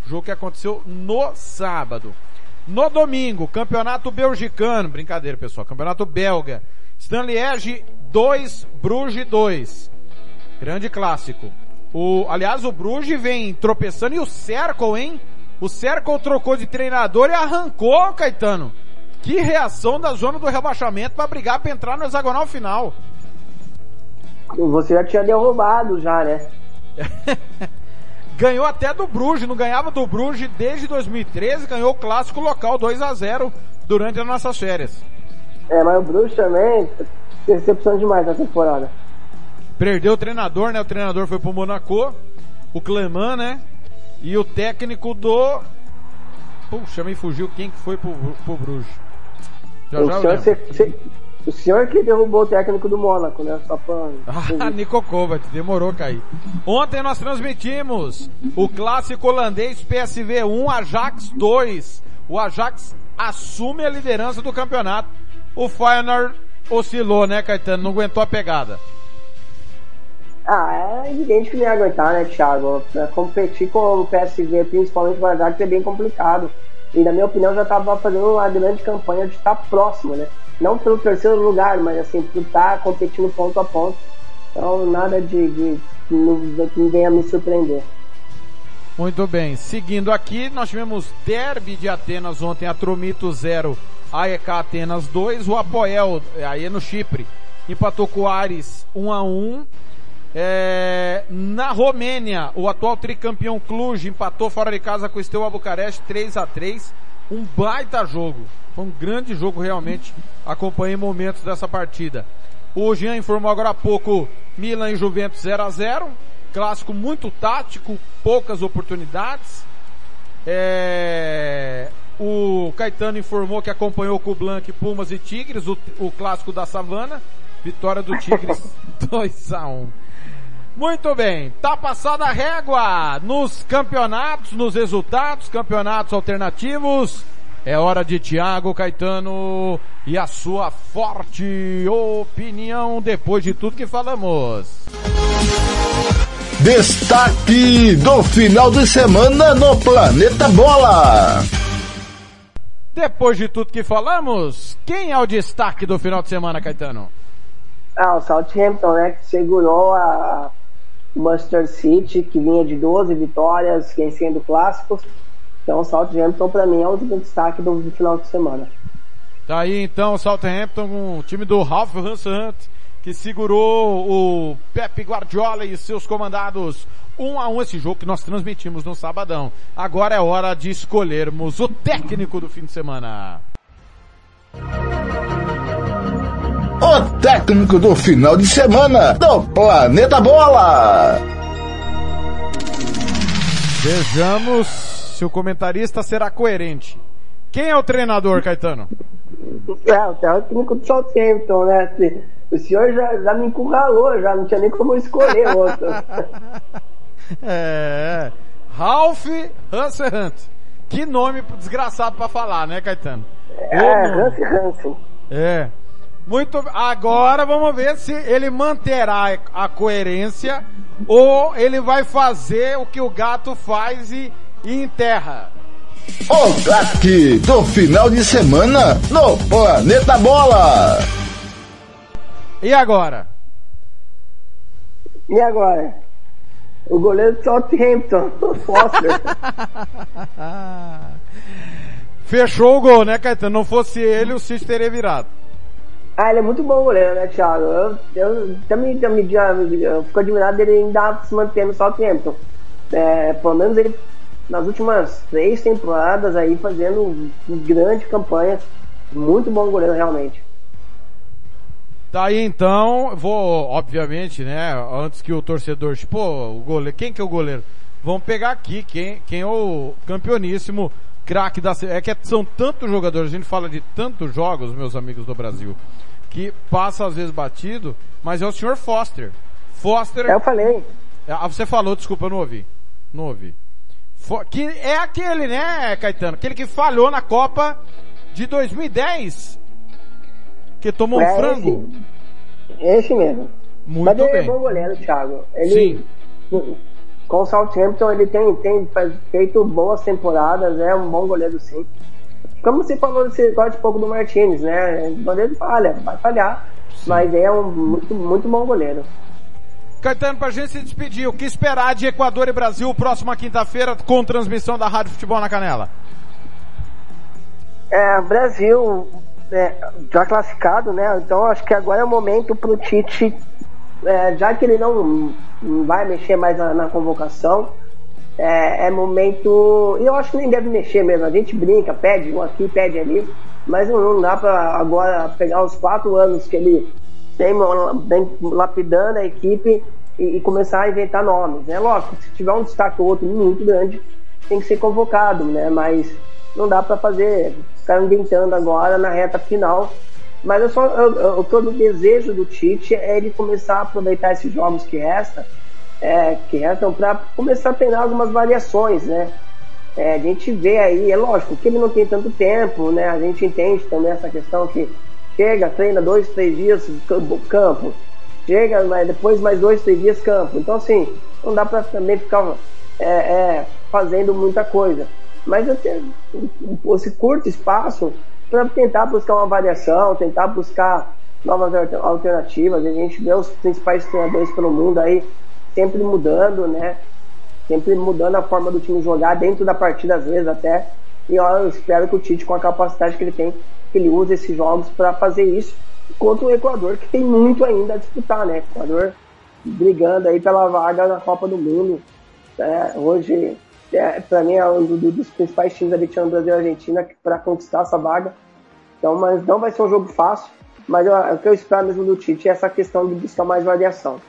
Jogo que aconteceu no sábado. No domingo, Campeonato Belgicano, brincadeira pessoal, Campeonato Belga. Stanliège 2, Bruges 2. Grande clássico. O, aliás, o Bruges vem tropeçando e o Cercle, hein? O Cercle trocou de treinador e arrancou, Caetano. Que reação da zona do rebaixamento para brigar para entrar no hexagonal final. Você já tinha derrubado já, né? Ganhou até do Bruges, não ganhava do Bruges desde 2013, ganhou o clássico local 2 a 0 durante as nossas férias. É, mas o Bruce também decepção demais na temporada. Perdeu o treinador, né? O treinador foi pro Monaco, o Cleman, né? E o técnico do... Puxa, me fugiu quem que foi pro, pro Bruges. Já o, já senhor, cê- cê- o senhor que derrubou o técnico do Mônaco, né? Só pra... Ah, Nico Kovac, demorou a cair. Ontem nós transmitimos o clássico holandês PSV 1, Ajax 2. O Ajax assume a liderança do campeonato. O Feyenoord oscilou, né, Caetano? Não aguentou a pegada. Ah, é evidente que não ia aguentar, né, Thiago? Competir com o PSV, principalmente o Ajax, é bem complicado. E na minha opinião já estava fazendo uma grande campanha de estar próximo, né? Não pelo terceiro lugar, mas assim, por estar competindo ponto a ponto. Então nada de, de, não- que venha me surpreender. Muito bem. Seguindo aqui, nós tivemos Derby de Atenas ontem, Atromito 0, AEK Atenas 2, o Apoel, aí é no Chipre, empatou com o Ares 1 a 1 É, na Romênia, o atual tricampeão Cluj empatou fora de casa com o Steaua Bucareste 3 a 3 Um baita jogo. Foi um grande jogo realmente. Acompanhei momentos dessa partida. O Jean informou agora há pouco Milan e Juventus 0 a 0 Clássico muito tático, poucas oportunidades. É, o Caetano informou que acompanhou com o Blanc, Pumas e Tigres, o, o clássico da Savana. Vitória do Tigres 2 a 1 muito bem, tá passada a régua nos campeonatos, nos resultados, campeonatos alternativos. É hora de Thiago Caetano e a sua forte opinião depois de tudo que falamos. Destaque do final de semana no Planeta Bola. Depois de tudo que falamos, quem é o destaque do final de semana, Caetano? Ah, o Southampton, né, que segurou a Manchester City, que vinha de 12 vitórias, vencendo clássicos. Então o Southampton, para mim, é o destaque do, final de semana. Tá aí então o Southampton, um o time do Ralph Hansant, que segurou o Pep Guardiola e seus comandados um a um esse jogo que nós transmitimos no sabadão. Agora é hora de escolhermos o técnico do fim de semana. O técnico do final de semana do Planeta Bola. Vejamos se o comentarista será coerente. Quem é o treinador, Caetano? É, o técnico do Southampton, né? O senhor já, já me encurralou, já não tinha nem como eu escolher outro. É. Ralph Hanserhunt. Que nome desgraçado pra falar, né, Caetano? É, Hansi Hansen. É. Muito. Agora vamos ver se ele manterá a coerência ou ele vai fazer o que o gato faz e, e enterra. O craque do final de semana no Planeta Bola. E agora? E agora? O goleiro do Southampton, o Foster. Fechou o gol, né, Caetano? Não fosse ele, o City teria virado. Ah, ele é muito bom goleiro, né, Thiago? Eu, eu também, também já, eu fico admirado dele ainda se manter no Southampton. É, pelo menos ele, nas últimas três temporadas aí, fazendo grande campanha. Muito bom goleiro, realmente. Tá aí então, vou, obviamente, né, antes que o torcedor, tipo, o goleiro, quem que é o goleiro? Vamos pegar aqui quem, quem é o campeoníssimo craque da é que são tantos jogadores, a gente fala de tantos jogos, meus amigos do Brasil, que passa às vezes batido, mas é o senhor Foster. Foster. Eu falei. Ah, você falou, desculpa, eu não ouvi. Não ouvi. Que é aquele, né, Caetano? Aquele que falhou na Copa de 2010. Que tomou um É frango. Esse, esse mesmo. Muito Mas ele bem. é bom goleiro, Thiago. Ele, Com o Southampton ele tem, tem feito boas temporadas, é um bom goleiro sim. Como você falou, você gosta pouco do Martinez, né? O goleiro falha, vai falhar. Mas é um muito, muito bom goleiro. Caetano, pra gente se despedir, o que esperar de Equador e Brasil próxima quinta-feira com transmissão da Rádio Futebol na Canela? É, Brasil é, já classificado, né? Então acho que agora é o momento pro Tite, é, já que ele não, não vai mexer mais na, na convocação, é, é momento. Eu acho que nem deve mexer mesmo. A gente brinca, pede um aqui, pede ali, mas não, não dá pra agora pegar os quatro anos que ele tem, lapidando a equipe e, e começar a inventar nomes. É lógico, se tiver um destaque ou outro muito grande, tem que ser convocado, né? Mas não dá para fazer, ficar inventando agora na reta final. Mas eu só, eu, eu, todo o desejo do Tite é ele começar a aproveitar esses jogos que restam, é, que restam para começar a treinar algumas variações, né? É, a gente vê aí, é lógico que ele não tem tanto tempo, né? A gente entende também essa questão que chega, treina dois, três dias campo, chega, mas depois mais dois, três dias campo. Então assim, não dá para também ficar é, é, fazendo muita coisa. Mas tenho esse curto espaço para tentar buscar uma variação, tentar buscar novas alternativas. A gente vê os principais treinadores pelo mundo aí sempre mudando, né? Sempre mudando a forma do time jogar dentro da partida às vezes até. E eu espero que o Tite, com a capacidade que ele tem, que ele use esses jogos para fazer isso contra o Equador, que tem muito ainda a disputar, né? O Equador brigando aí pela vaga na Copa do Mundo. É, hoje, é, para mim, é um do, dos principais times ali, tirando Brasil e Argentina, para conquistar essa vaga. Então, mas não vai ser um jogo fácil, mas eu, o que eu espero mesmo do Tite é essa questão de buscar mais variação.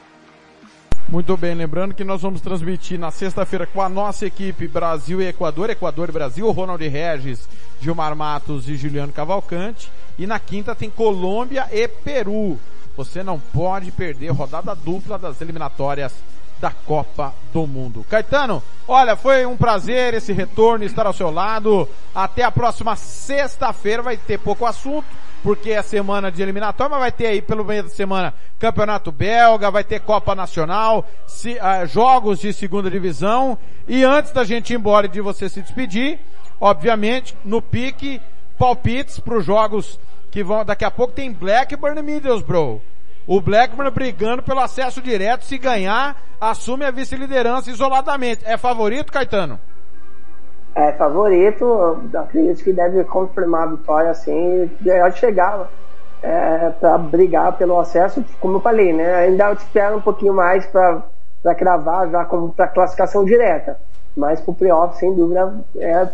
Muito bem, lembrando que nós vamos transmitir na sexta-feira com a nossa equipe Brasil e Equador, Equador e Brasil, Ronald Regis, Gilmar Matos e Juliano Cavalcante. E na quinta tem Colômbia e Peru. Você não pode perder rodada dupla das eliminatórias da Copa do Mundo. Caetano, olha, foi um prazer esse retorno, estar ao seu lado. Até a próxima sexta-feira vai ter pouco assunto, porque é semana de eliminatória, mas vai ter aí pelo meio da semana Campeonato Belga, vai ter Copa Nacional, se, uh, jogos de segunda divisão. E antes da gente ir embora e de você se despedir, obviamente, no pique, palpites para os jogos que vão, daqui a pouco tem Blackburn e Middlesbrough. O Blackburn brigando pelo acesso direto, se ganhar, assume a vice-liderança isoladamente. É favorito, Caetano? É favorito, acredito que deve confirmar a vitória assim, ganhar chegar é, para brigar pelo acesso, como eu falei, né? Ainda espero um pouquinho mais para cravar já como para classificação direta, mas pro playoff, sem dúvida, é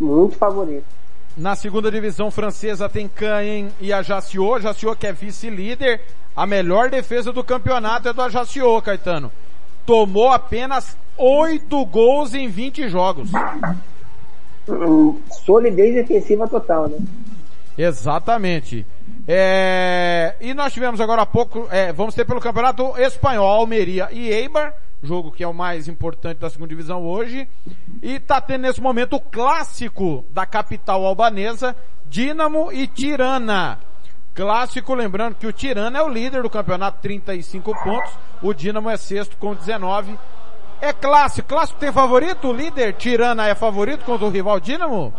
muito favorito. Na segunda divisão francesa tem Caen e Ajaccio. Ajaccio que é vice-líder. A melhor defesa do campeonato é do Ajaccio, Caetano. Tomou apenas 8 gols em 20 jogos. Solidez defensiva total, né? Exatamente. É, E nós tivemos agora há pouco, é, vamos ter pelo Campeonato Espanhol, Almeria e Eibar, jogo que é o mais importante da segunda divisão hoje. E tá tendo nesse momento o clássico da capital albanesa, Dínamo e Tirana. Clássico, lembrando que o Tirana é o líder do campeonato, 35 pontos. O Dínamo é sexto com 19. É clássico. Clássico tem favorito? O líder Tirana é favorito contra o rival Dínamo?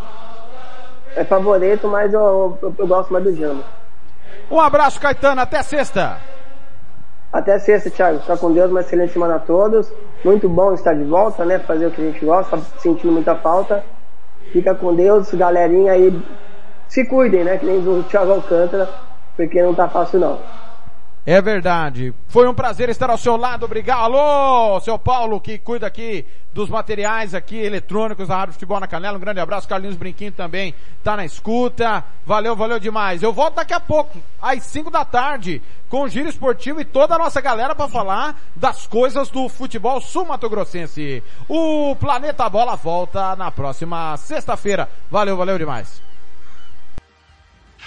É favorito, mas eu, eu, eu gosto mais do Dino. Um abraço, Caetano. Até sexta. Até sexta, Thiago. Fica com Deus, uma excelente semana a todos. Muito bom estar de volta, né? Fazer o que a gente gosta, sentindo muita falta. Fica com Deus, galerinha aí. Se cuidem, né? Que nem o Thiago Alcântara, porque não tá fácil não. É verdade. Foi um prazer estar ao seu lado. Obrigado. Alô, seu Paulo, que cuida aqui dos materiais aqui eletrônicos da Rádio Futebol na Canela. Um grande abraço. Carlinhos Brinquinho também tá na escuta. Valeu, valeu demais. Eu volto daqui a pouco, às 5 da tarde, com o Giro Esportivo e toda a nossa galera para falar das coisas do futebol sul-mato-grossense. O Planeta Bola volta na próxima sexta-feira. Valeu, valeu demais.